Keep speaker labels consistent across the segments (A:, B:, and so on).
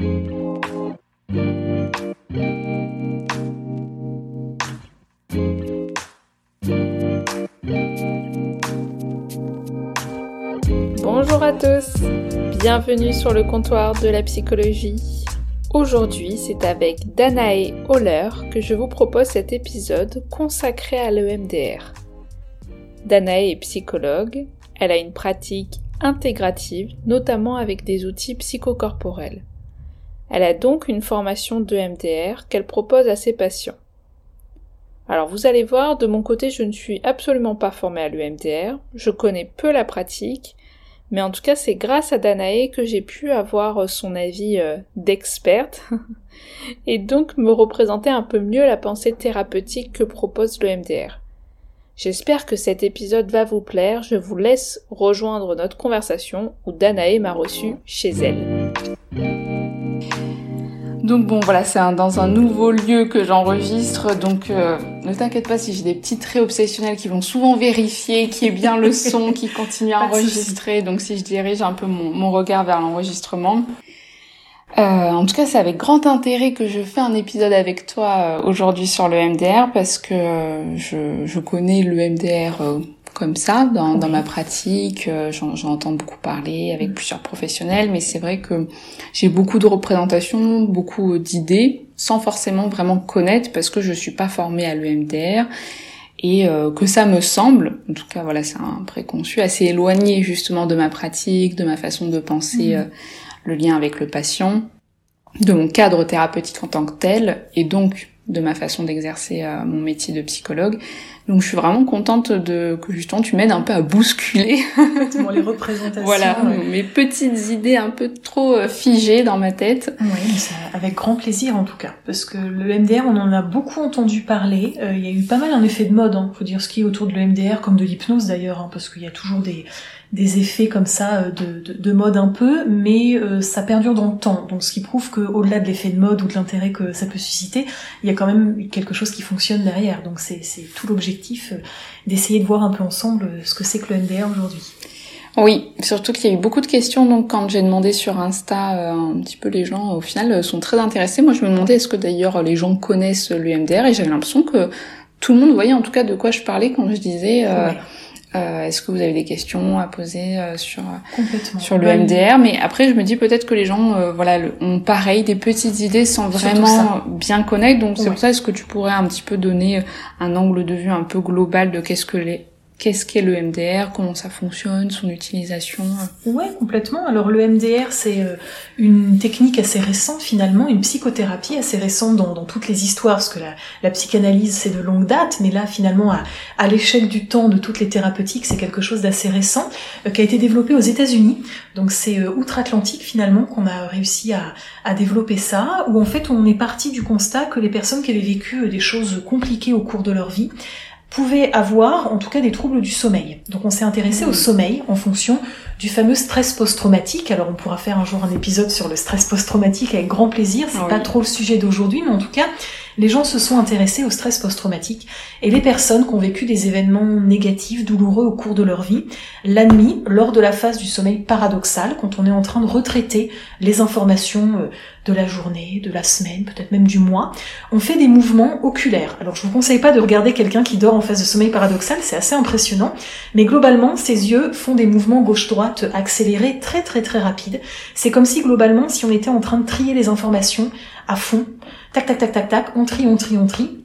A: Bonjour à tous, bienvenue sur le comptoir de la psychologie. Aujourd'hui, c'est avec Danae Holler que je vous propose cet épisode consacré à l'EMDR. Danae est psychologue, elle a une pratique intégrative, notamment avec des outils psychocorporels. Elle a donc une formation d'EMDR qu'elle propose à ses patients. Alors vous allez voir, de mon côté, je ne suis absolument pas formée à l'EMDR, je connais peu la pratique, mais en tout cas, c'est grâce à Danae que j'ai pu avoir son avis euh, d'experte et donc me représenter un peu mieux la pensée thérapeutique que propose l'EMDR. J'espère que cet épisode va vous plaire. Je vous laisse rejoindre notre conversation où Danae m'a reçu chez elle. Donc bon voilà, c'est dans un nouveau lieu que j'enregistre, donc euh, ne t'inquiète pas si j'ai des petits traits obsessionnels qui vont souvent vérifier qui est bien le son, qui continue à enregistrer, donc si je dirige un peu mon, regard vers l'enregistrement. Euh, en tout cas, c'est avec grand intérêt que je fais un épisode avec toi euh, aujourd'hui sur le MDR parce que je, je connais le MDR comme ça dans, dans ma pratique. Euh, j'en entends beaucoup parler avec mm. plusieurs professionnels, mais c'est vrai que j'ai beaucoup de représentations, beaucoup d'idées, sans forcément vraiment connaître parce que je suis pas formée à l'EMDR et euh, que ça me semble, en tout cas voilà, c'est un préconçu assez éloigné justement de ma pratique, de ma façon de penser mm. euh, le lien avec le patient, de mon cadre thérapeutique en tant que tel, et donc de ma façon d'exercer mon métier de psychologue. Donc je suis vraiment contente de que justement tu m'aides un peu à bousculer
B: les représentations.
A: voilà, mes petites idées un peu trop euh, figées dans ma tête.
B: Oui, avec grand plaisir en tout cas, parce que le MDR, on en a beaucoup entendu parler. Euh, il y a eu pas mal un effet de mode, hein, faut dire ce qui est autour de l'EMDR, comme de l'hypnose d'ailleurs, hein, parce qu'il y a toujours des des effets comme ça euh, de, de, mode un peu, mais euh, ça perdure dans le temps. Donc ce qui prouve qu'au-delà de l'effet de mode ou de l'intérêt que ça peut susciter, il y a quand même quelque chose qui fonctionne derrière. Donc c'est tout l'objectif euh, d'essayer de voir un peu ensemble ce que c'est que le MDR aujourd'hui.
A: Oui, surtout qu'il y a eu beaucoup de questions. Donc quand j'ai demandé sur Insta, un petit peu les gens au final sont très intéressés. Moi je me demandais est-ce que d'ailleurs les gens connaissent l'UMDR et j'avais l'impression que tout le monde voyait en tout cas de quoi je parlais quand je disais. Euh, Est-ce que vous avez des questions à poser euh, sur sur le MDR Mais après, je me dis peut-être que les gens, euh, voilà, ont pareil des petites idées sans vraiment bien connaître. Donc c'est pour ça, est-ce que tu pourrais un petit peu donner un angle de vue un peu global de qu'est-ce que les Qu'est-ce qu'est le MDR Comment ça fonctionne? Son utilisation?
B: Ouais, complètement. Alors le MDR, c'est euh, une technique assez récente finalement, une psychothérapie assez récente dans, toutes les histoires, parce que la, psychanalyse c'est de longue date, mais là finalement à, à l'échelle du temps de toutes les thérapeutiques, c'est quelque chose d'assez récent euh, qui a été développé aux États-Unis. Donc c'est euh, outre-Atlantique finalement qu'on a réussi à développer ça, où en fait on est parti du constat que les personnes qui avaient vécu des choses compliquées au cours de leur vie pouvaient avoir en tout cas des troubles du sommeil. Donc on s'est intéressé au sommeil en fonction du fameux stress post-traumatique. Alors on pourra faire un jour un épisode sur le stress post-traumatique avec grand plaisir, c'est pas trop le sujet d'aujourd'hui, mais en tout cas, les gens se sont intéressés au stress post-traumatique et les personnes qui ont vécu des événements négatifs, douloureux au cours de leur vie, la nuit, lors de la phase du sommeil paradoxal, quand on est en train de retraiter les informations euh, de la journée, de la semaine, peut-être même du mois, on fait des mouvements oculaires. Alors je vous conseille pas de regarder quelqu'un qui dort en phase de sommeil paradoxal, c'est assez impressionnant, mais globalement, ses yeux font des mouvements gauche-droite accélérés très très très rapides. C'est comme si globalement, si on était en train de trier les informations à fond, tac tac tac tac tac, on trie, on trie, on trie,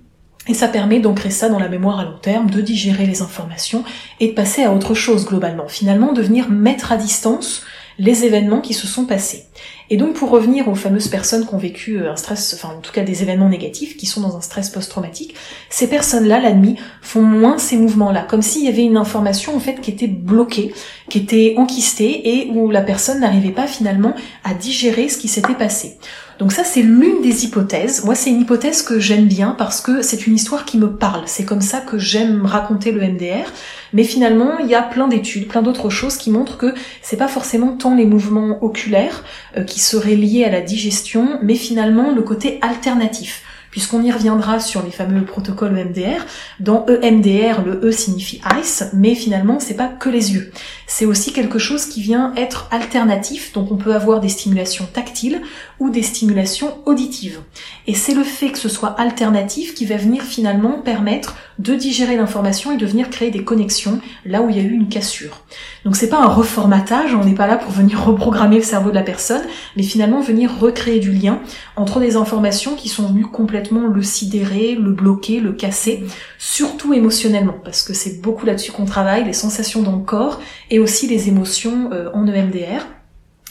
B: et ça permet d'ancrer ça dans la mémoire à long terme, de digérer les informations et de passer à autre chose globalement. Finalement, de venir mettre à distance les événements qui se sont passés. Et donc pour revenir aux fameuses personnes qui ont vécu euh, un stress, enfin en tout cas des événements négatifs, qui sont dans un stress post-traumatique, ces personnes-là, la font moins ces mouvements-là, comme s'il y avait une information en fait qui était bloquée, qui était enquistée et où la personne n'arrivait pas finalement à digérer ce qui s'était passé. Donc ça, c'est l'une des hypothèses. Moi, c'est une hypothèse que j'aime bien parce que c'est une histoire qui me parle. C'est comme ça que j'aime raconter le MDR. Mais finalement, il y a plein d'études, plein d'autres choses qui montrent que c'est pas forcément tant les mouvements oculaires euh, qui seraient liés à la digestion, mais finalement le côté alternatif puisqu'on y reviendra sur les fameux protocoles EMDR. Dans EMDR, le E signifie ice, mais finalement, c'est pas que les yeux. C'est aussi quelque chose qui vient être alternatif, donc on peut avoir des stimulations tactiles ou des stimulations auditives. Et c'est le fait que ce soit alternatif qui va venir finalement permettre de digérer l'information et de venir créer des connexions là où il y a eu une cassure. Donc c'est pas un reformatage, on n'est pas là pour venir reprogrammer le cerveau de la personne, mais finalement venir recréer du lien entre des informations qui sont venues complètement le sidérer, le bloquer, le casser, surtout émotionnellement, parce que c'est beaucoup là-dessus qu'on travaille, les sensations dans le corps et aussi les émotions euh, en EMDR.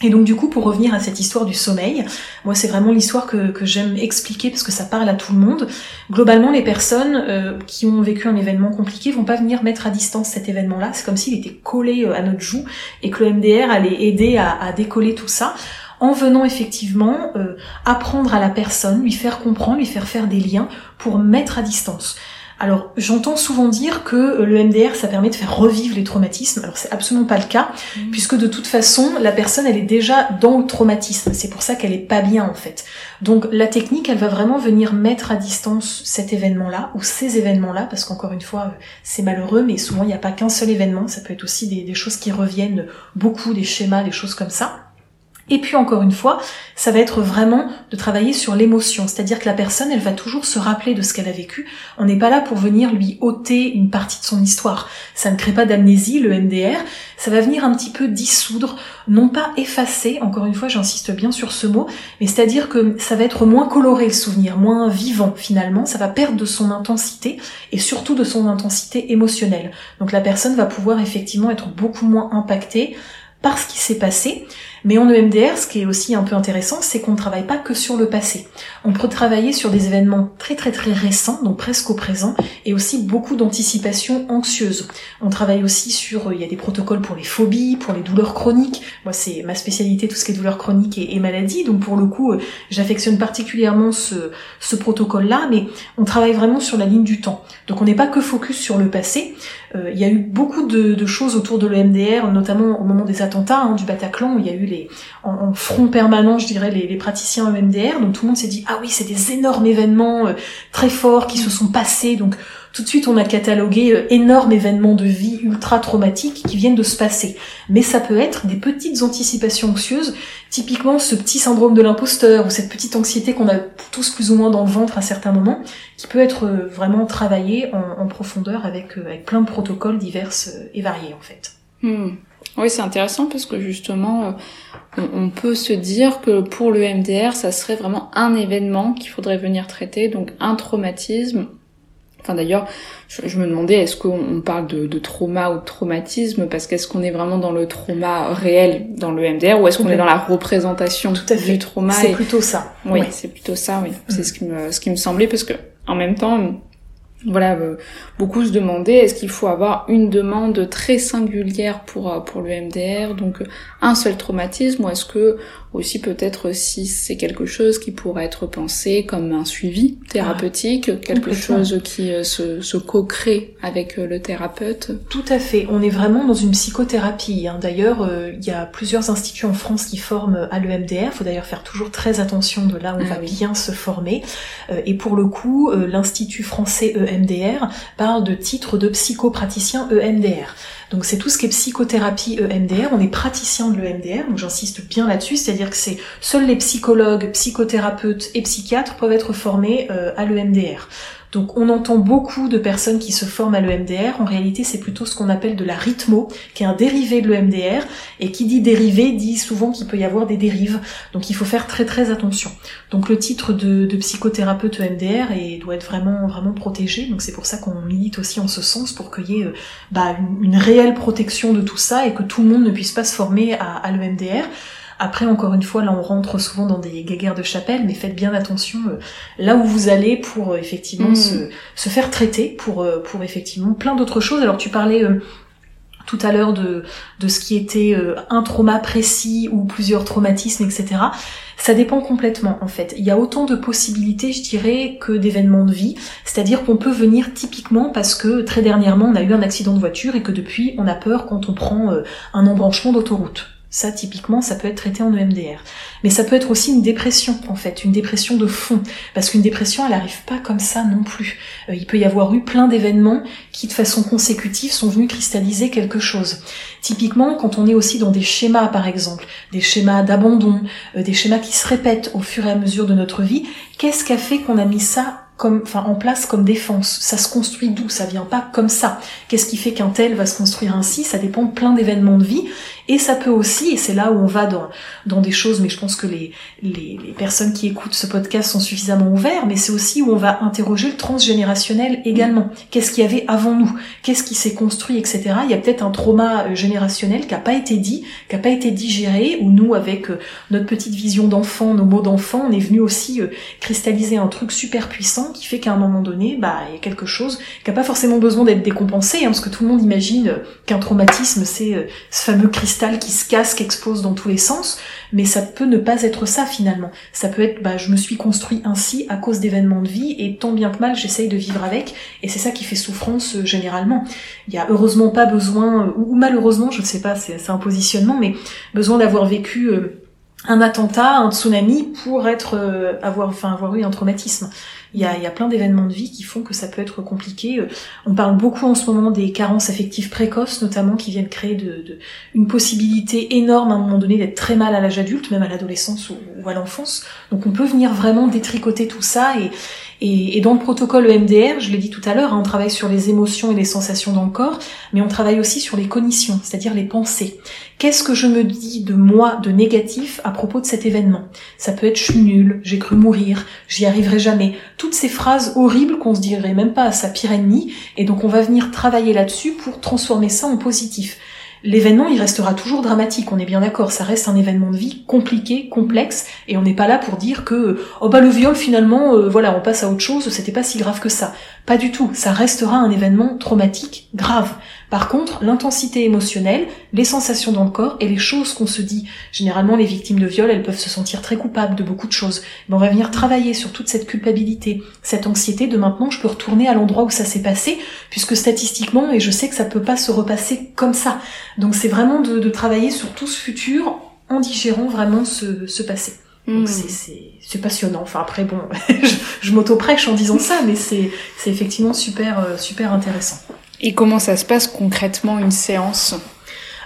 B: Et donc du coup, pour revenir à cette histoire du sommeil, moi c'est vraiment l'histoire que, j'aime expliquer parce que ça parle à tout le monde. Globalement, les personnes euh, qui ont vécu un événement compliqué vont pas venir mettre à distance cet événement-là. C'est comme s'il était collé euh, à notre joue et que le MDR allait aider à décoller tout ça en venant effectivement euh, apprendre à la personne, lui faire comprendre, lui faire faire des liens pour mettre à distance. Alors j'entends souvent dire que euh, le MDR ça permet de faire revivre les traumatismes. Alors c'est absolument pas le cas mmh. puisque de toute façon la personne elle est déjà dans le traumatisme. C'est pour ça qu'elle est pas bien en fait. Donc la technique elle va vraiment venir mettre à distance cet événement-là ou ces événements-là parce qu'encore une fois euh, c'est malheureux mais souvent il n'y a pas qu'un seul événement. Ça peut être aussi des, des choses qui reviennent beaucoup, des schémas, des choses comme ça. Et puis encore une fois, ça va être vraiment de travailler sur l'émotion, c'est-à-dire que la personne, elle va toujours se rappeler de ce qu'elle a vécu. On n'est pas là pour venir lui ôter une partie de son histoire. Ça ne crée pas d'amnésie, le MDR. Ça va venir un petit peu dissoudre, non pas effacer, encore une fois, j'insiste bien sur ce mot, mais c'est-à-dire que ça va être moins coloré le souvenir, moins vivant finalement. Ça va perdre de son intensité et surtout de son intensité émotionnelle. Donc la personne va pouvoir effectivement être beaucoup moins impactée par ce qui s'est passé. Mais en EMDR, ce qui est aussi un peu intéressant, c'est qu'on ne travaille pas que sur le passé. On peut travailler sur des événements très très très récents, donc presque au présent, et aussi beaucoup d'anticipation anxieuse. On travaille aussi sur, il y a des protocoles pour les phobies, pour les douleurs chroniques. Moi, c'est ma spécialité, tout ce qui est douleurs chroniques et, maladies. Donc pour le coup, euh, j'affectionne particulièrement ce, ce protocole-là, mais on travaille vraiment sur la ligne du temps. Donc on n'est pas que focus sur le passé. Euh, il y a eu beaucoup de, choses autour de l'EMDR, notamment au moment des attentats hein, du Bataclan, où il y a eu les en, front permanent, je dirais, les, praticiens EMDR. Donc tout le monde s'est dit ah oui, c'est des énormes événements euh, très forts qui se sont passés. Donc tout de suite, on a catalogué euh, énormes événements de vie ultra traumatiques qui viennent de se passer. Mais ça peut être des petites anticipations anxieuses, typiquement ce petit syndrome de l'imposteur ou cette petite anxiété qu'on a tous plus ou moins dans le ventre à certains moments, qui peut être euh, vraiment travaillé en, profondeur avec, avec plein de protocoles divers et variés en fait.
A: Hmm. Oui, c'est intéressant parce que justement, euh, on, peut se dire que pour le MDR, ça serait vraiment un événement qu'il faudrait venir traiter, donc un traumatisme. Enfin d'ailleurs, je, me demandais est-ce qu'on parle de, trauma ou de traumatisme parce qu'est-ce qu'on est vraiment dans le trauma réel dans le MDR ou est-ce qu'on est dans la représentation du trauma
B: C'est plutôt ça.
A: Oui, c'est plutôt ça. Oui, c'est ce qui me ce qui me semblait parce que en même temps voilà, euh, beaucoup se demandaient est-ce qu'il faut avoir une demande très singulière pour euh, pour le MDR, donc euh, un seul traumatisme, ou est-ce que aussi peut-être si c'est quelque chose qui pourrait être pensé comme un suivi thérapeutique, ah, quelque chose qui se, se co-crée avec le thérapeute?
B: Tout à fait, on est vraiment dans une psychothérapie. Hein. D'ailleurs, il y a plusieurs instituts en France qui forment à l'EMDR, il faut d'ailleurs faire toujours très attention de là où on ah va bien se former. et pour le coup, l'Institut français EMDR parle de titre de psychopraticien EMDR. Donc c'est tout ce qui est psychothérapie EMDR, on est praticien de l'EMDR, donc j'insiste bien là-dessus, c'est-à-dire que c'est seuls les psychologues, psychothérapeutes et psychiatres peuvent être formés euh, à l'EMDR. Donc on entend beaucoup de personnes qui se forment à l'EMDR. En réalité, c'est plutôt ce qu'on appelle de la rythmo, qui est un dérivé de l'EMDR. Et qui dit dérivé dit souvent qu'il peut y avoir des dérives. Donc il faut faire très très attention. Donc le titre de, psychothérapeute EMDR doit être vraiment vraiment protégé. Donc c'est pour ça qu'on milite aussi en ce sens pour qu'il y ait bah, une, réelle protection de tout ça et que tout le monde ne puisse pas se former à l'EMDR. Après, encore une fois, là, on rentre souvent dans des guéguerres de chapelle, mais faites bien attention euh, là où vous allez pour euh, effectivement
A: Mm.
B: se, se faire traiter pour, euh, pour effectivement plein d'autres choses. Alors, tu parlais euh, tout à l'heure de, de ce qui était euh, un trauma précis ou plusieurs traumatismes, etc. Ça dépend complètement en fait. Il y a autant de possibilités, je dirais, que d'événements de vie. C'est-à-dire qu'on peut venir typiquement parce que très dernièrement on a eu un accident de voiture et que depuis on a peur quand on prend euh, un embranchement d'autoroute. Ça, typiquement, ça peut être traité en EMDR. Mais ça peut être aussi une dépression, en fait, une dépression de fond. Parce qu'une dépression, elle n'arrive pas comme ça non plus. Euh, il peut y avoir eu plein d'événements qui, de façon consécutive, sont venus cristalliser quelque chose. Typiquement, quand on est aussi dans des schémas, par exemple, des schémas d'abandon, euh, des schémas qui se répètent au fur et à mesure de notre vie, qu'est-ce qui a fait qu'on a mis ça comme, enfin, en place comme défense? Ça se construit d'où? Ça vient pas comme ça. Qu'est-ce qui fait qu'un tel va se construire ainsi? Ça dépend de plein d'événements de vie. Et ça peut aussi, et c'est là où on va dans, dans des choses, mais je pense que les, les, les personnes qui écoutent ce podcast sont suffisamment ouverts, mais c'est aussi où on va interroger le transgénérationnel également. Qu'est-ce qu'il y avait avant nous? Qu'est-ce qui s'est construit, etc. Il y a peut-être un trauma euh, générationnel qui n'a pas été dit, qui n'a pas été digéré, où nous, avec euh, notre petite vision d'enfant, nos mots d'enfant, on est venu aussi euh, cristalliser un truc super puissant qui fait qu'à un moment donné, bah, il y a quelque chose qui n'a pas forcément besoin d'être décompensé, hein, parce que tout le monde imagine qu'un traumatisme, c'est ce fameux cristal qui se casse, qui explose dans tous les sens, mais ça peut ne pas être ça finalement. Ça peut être, bah, je me suis construit ainsi à cause d'événements de vie, et tant bien que mal, j'essaye de vivre avec, et c'est ça qui fait souffrance euh, généralement. Il y a heureusement pas besoin, euh, ou, malheureusement, je ne sais pas, c'est un positionnement, mais besoin d'avoir vécu euh, un attentat, un tsunami pour être, avoir, enfin, avoir eu un traumatisme. Il y a, y a plein d'événements de vie qui font que ça peut être compliqué. Euh, On parle beaucoup en ce moment des carences affectives précoces, notamment, qui viennent créer de, de- une possibilité énorme à un moment donné d'être très mal à l'âge adulte, même à l'adolescence ou, ou à l'enfance. Donc on peut venir vraiment détricoter tout ça et, et, et dans le protocole EMDR, je l'ai dit tout à l'heure, hein, on travaille sur les émotions et les sensations dans le corps, mais on travaille aussi sur les cognitions, c'est-à-dire les pensées. Qu'est-ce que je me dis de moi de négatif à propos de cet événement? Ça peut être je suis nul, j'ai cru mourir, j'y arriverai jamais. Toutes ces phrases horribles qu'on se dirait même pas à sa pire ennemie, et donc on va venir travailler là-dessus pour transformer ça en positif. L'événement, il restera toujours dramatique, on est bien d'accord, ça reste un événement de vie compliqué, complexe, et on n'est pas là pour dire que oh bah le viol finalement, euh, voilà, on passe à autre chose, c'était pas si grave que ça. Pas du tout, ça restera un événement traumatique, grave. Par contre, l'intensité émotionnelle, les sensations dans le corps et les choses qu'on se dit, généralement les victimes de viol, elles peuvent se sentir très coupables de beaucoup de choses. Mais on va venir travailler sur toute cette culpabilité, cette anxiété de maintenant je peux retourner à l'endroit où ça s'est passé, puisque statistiquement, et je sais que ça peut pas se repasser comme ça. Donc c'est vraiment de, de travailler sur tout ce futur en digérant vraiment ce, ce passé.
A: Hmm.
B: C'est- passionnant. Enfin après bon, je, je m'auto-prêche en disant ça, mais c'est c'est effectivement super euh, super intéressant.
A: Et comment ça se passe concrètement une séance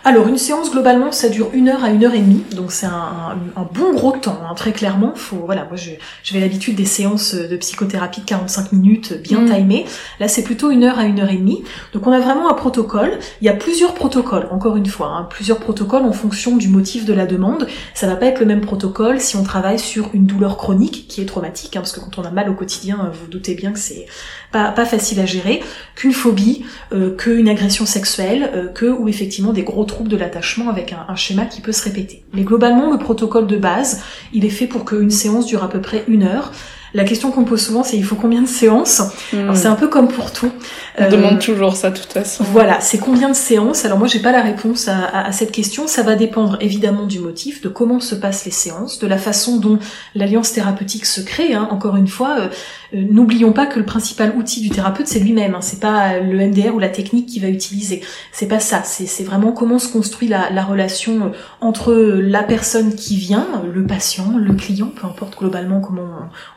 B: Alors une séance globalement ça dure une heure à une heure et demie, donc c'est un, un- un bon gros temps, hein, très clairement. Faut voilà, moi j'avais l'habitude des séances de psychothérapie de 45 minutes bien
A: Mm.
B: timées. Là c'est plutôt une heure à une heure et demie. Donc on a vraiment un protocole. Il y a plusieurs protocoles, encore une fois, hein, plusieurs protocoles en fonction du motif de la demande. Ça va pas être le même protocole si on travaille sur une douleur chronique qui est traumatique, hein, parce que quand on a mal au quotidien, vous vous doutez bien que c'est pas, pas facile à gérer, qu'une phobie, euh, qu'une agression sexuelle, euh, que ou effectivement des gros troubles de l'attachement avec un, un schéma qui peut se répéter. Mais globalement, le protocole de base, il est fait pour qu'une séance dure à peu près une heure. La question qu'on me pose souvent, c'est il faut combien de séances? Alors c'est un peu comme pour tout.
A: On
B: Euh,
A: demande toujours ça de toute façon.
B: voilà, c'est combien de séances? Alors moi, j'ai pas la réponse à, à- à cette question. Ça va dépendre évidemment du motif, de comment se passent les séances, de la façon dont l'alliance thérapeutique se crée. hein. Encore une fois, euh, n'oublions pas que le principal outil du thérapeute, c'est lui-même. hein. C'est pas le MDR ou la technique qu'il va utiliser. C'est pas ça. C'est vraiment comment se construit la, la relation euh, entre la personne qui vient, euh, le patient, le client, peu importe globalement comment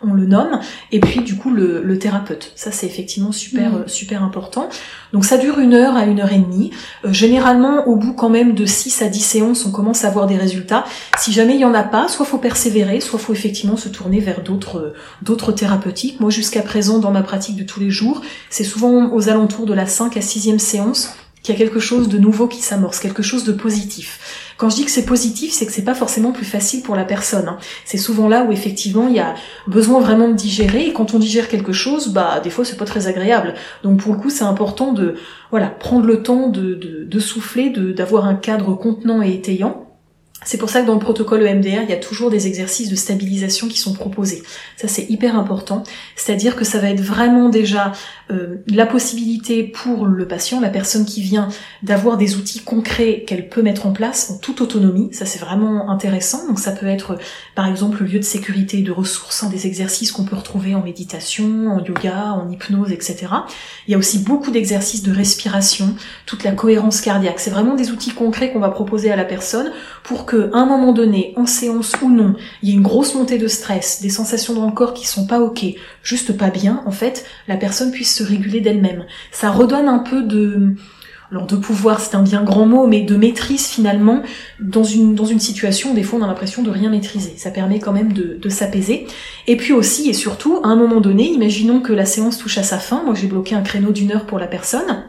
B: on, on le nomme, et puis du coup le, le thérapeute. Ça, c'est effectivement super
A: Mm.
B: euh, super important. Donc ça dure une heure à une heure et demie. Euh, généralement, au bout quand même de 6 à 10 séances, on commence à avoir des résultats. Si jamais il y en a pas, soit faut persévérer, soit faut effectivement se tourner vers d'autres euh, d'autres thérapeutiques. Moi, jusqu'à présent, dans ma pratique de tous les jours, c'est souvent aux alentours de la 5 à 6e séance qu'il y a quelque chose de nouveau qui s'amorce, quelque chose de positif. Quand je dis que c'est positif, c'est que c'est pas forcément plus facile pour la personne. hein. C'est souvent là où effectivement il y a besoin vraiment de digérer et quand on digère quelque chose, bah des fois c'est pas très agréable. Donc pour le coup, c'est important de voilà prendre le temps de, de, de souffler, de d'avoir un cadre contenant et étayant. C'est pour ça que dans le protocole EMDR, il y a toujours des exercices de stabilisation qui sont proposés. Ça, c'est hyper important. C'est-à-dire que ça va être vraiment déjà euh, la possibilité pour le patient, la personne qui vient, d'avoir des outils concrets qu'elle peut mettre en place en toute autonomie. Ça, c'est vraiment intéressant. Donc, ça peut être, par exemple, le lieu de sécurité et de ressources, hein, des exercices qu'on peut retrouver en méditation, en yoga, en hypnose, etc. Il y a aussi beaucoup d'exercices de respiration, toute la cohérence cardiaque. C'est vraiment des outils concrets qu'on va proposer à la personne pour que, à un moment donné, en séance ou non, il y ait une grosse montée de stress, des sensations dans le corps qui sont pas ok, juste pas bien, en fait, la personne puisse se réguler d'elle-même. Ça redonne un peu de, alors de pouvoir, c'est un bien grand mot, mais de maîtrise finalement dans une dans une situation où des fois on a l'impression de rien maîtriser. Ça permet quand même de, de s'apaiser. Et puis aussi et surtout, à un moment donné, imaginons que la séance touche à sa fin. Moi, j'ai bloqué un créneau d'une heure pour la personne.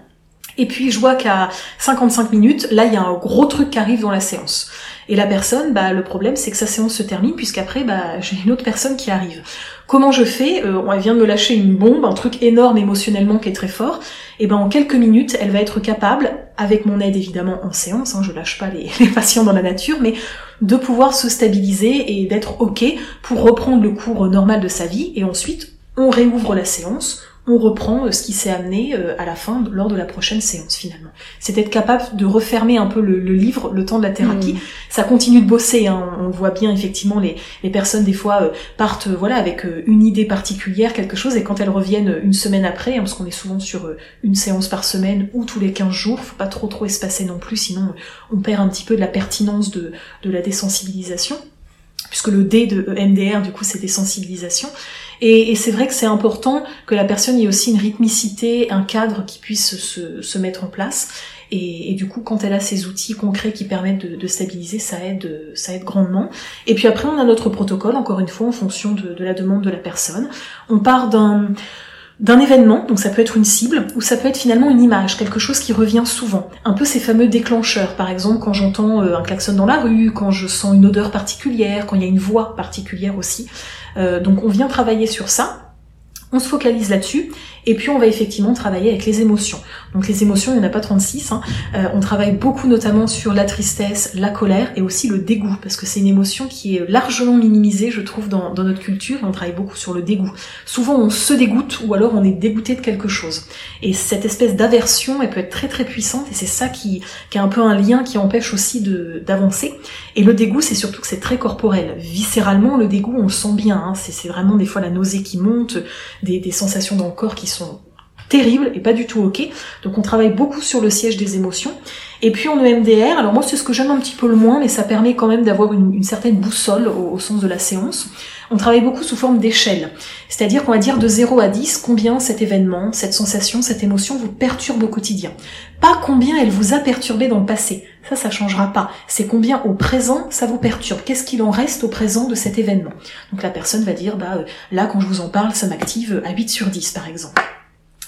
B: Et puis je vois qu'à 55 minutes, là il y a un gros truc qui arrive dans la séance. Et la personne, bah le problème c'est que sa séance se termine puisqu'après bah j'ai une autre personne qui arrive. Comment je fais? Euh, Elle vient de me lâcher une bombe, un truc énorme émotionnellement qui est très fort. Et ben en quelques minutes, elle va être capable, avec mon aide évidemment en séance, hein, je lâche pas les, les patients dans la nature, mais de pouvoir se stabiliser et d'être ok pour reprendre le cours normal de sa vie. Et ensuite, on réouvre la séance, on reprend euh, ce qui s'est amené euh, à la fin lors de la prochaine séance finalement. C'est être capable de refermer un peu le, livre le temps de la thérapie.
A: Mm.
B: Ça continue de bosser. Hein. On voit bien effectivement les, les personnes des fois euh, partent voilà avec une idée particulière, quelque chose, et quand elles reviennent une semaine après, hein, parce qu'on est souvent sur une séance par semaine ou tous les 15 jours, faut pas trop trop espacer non plus, sinon on perd un petit peu de la pertinence de, de la désensibilisation puisque le D de MDR, du coup, c'est désensibilisation. Et, et c'est vrai que c'est important que la personne ait aussi une rythmicité, un cadre qui puisse se, se mettre en place. Et, du coup, quand elle a ces outils concrets qui permettent de, de, stabiliser, ça aide, ça aide grandement. Et puis après, on a notre protocole, encore une fois, en fonction de, de la demande de la personne. On part d'un d'un événement, donc ça peut être une cible, ou ça peut être finalement une image, quelque chose qui revient souvent. Un peu ces fameux déclencheurs, par exemple quand j'entends euh, un klaxon dans la rue, quand je sens une odeur particulière, quand il y a une voix particulière aussi. Euh, donc on vient travailler sur ça on se focalise là-dessus, et puis on va effectivement travailler avec les émotions. Donc les émotions, il n'y en a pas 36, hein. euh, on travaille beaucoup notamment sur la tristesse, la colère, et aussi le dégoût, parce que c'est une émotion qui est largement minimisée, je trouve, dans, notre culture, on travaille beaucoup sur le dégoût. Souvent on se dégoûte, ou alors on est dégoûté de quelque chose. Et cette espèce d'aversion, elle peut être très très puissante, et c'est ça qui, qui a un peu un lien qui empêche aussi d'avancer. Et le dégoût, c'est surtout que c'est très corporel. Viscéralement, le dégoût, on le sent bien, hein. c'est vraiment des fois la nausée qui monte, des, sensations dans le corps qui sont terribles et pas du tout ok. Donc on travaille beaucoup sur le siège des émotions. Et puis en EMDR, alors moi c'est ce que j'aime un petit peu le moins, mais ça permet quand même d'avoir une, certaine boussole au, sens de la séance. On travaille beaucoup sous forme d'échelle. C'est-à-dire qu'on va dire de 0 à 10 combien cet événement, cette sensation, cette émotion vous perturbe au quotidien. Pas combien elle vous a perturbé dans le passé. Ça, ça changera pas. C'est combien au présent ça vous perturbe. Qu'est-ce qu'il en reste au présent de cet événement? Donc la personne va dire, bah euh, là quand je vous en parle, ça m'active à 8 sur 10 par exemple.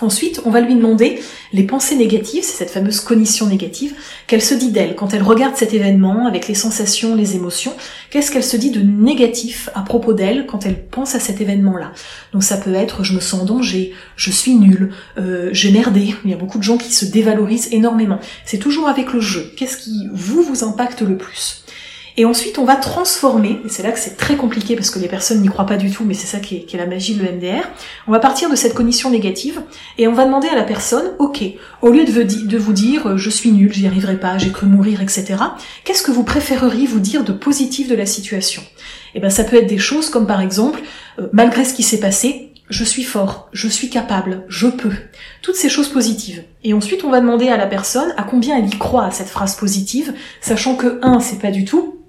B: Ensuite, on va lui demander les pensées négatives, c'est cette fameuse cognition négative, qu'elle se dit d'elle quand elle regarde cet événement avec les sensations, les émotions, qu'est-ce qu'elle se dit de négatif à propos d'elle quand elle pense à cet événement-là? Donc ça peut être je me sens en danger, je suis nulle, euh, j'ai merdé. Il y a beaucoup de gens qui se dévalorisent énormément. C'est toujours avec le jeu. Qu'est-ce qui vous vous impacte le plus? Et ensuite, on va transformer, et c'est là que c'est très compliqué parce que les personnes n'y croient pas du tout, mais c'est ça qui est, la magie de l'EMDR. On va partir de cette cognition négative et on va demander à la personne, ok, au lieu de vous dire euh, je suis nul, j'y arriverai pas, j'ai cru mourir, etc., qu'est-ce que vous préféreriez vous dire de positif de la situation? Eh ben ça peut être des choses comme par exemple, euh, malgré ce qui s'est passé, je suis fort, je suis capable, je peux. Toutes ces choses positives. Et ensuite, on va demander à la personne à combien elle y croit à cette phrase positive, sachant que 1, c'est pas du tout,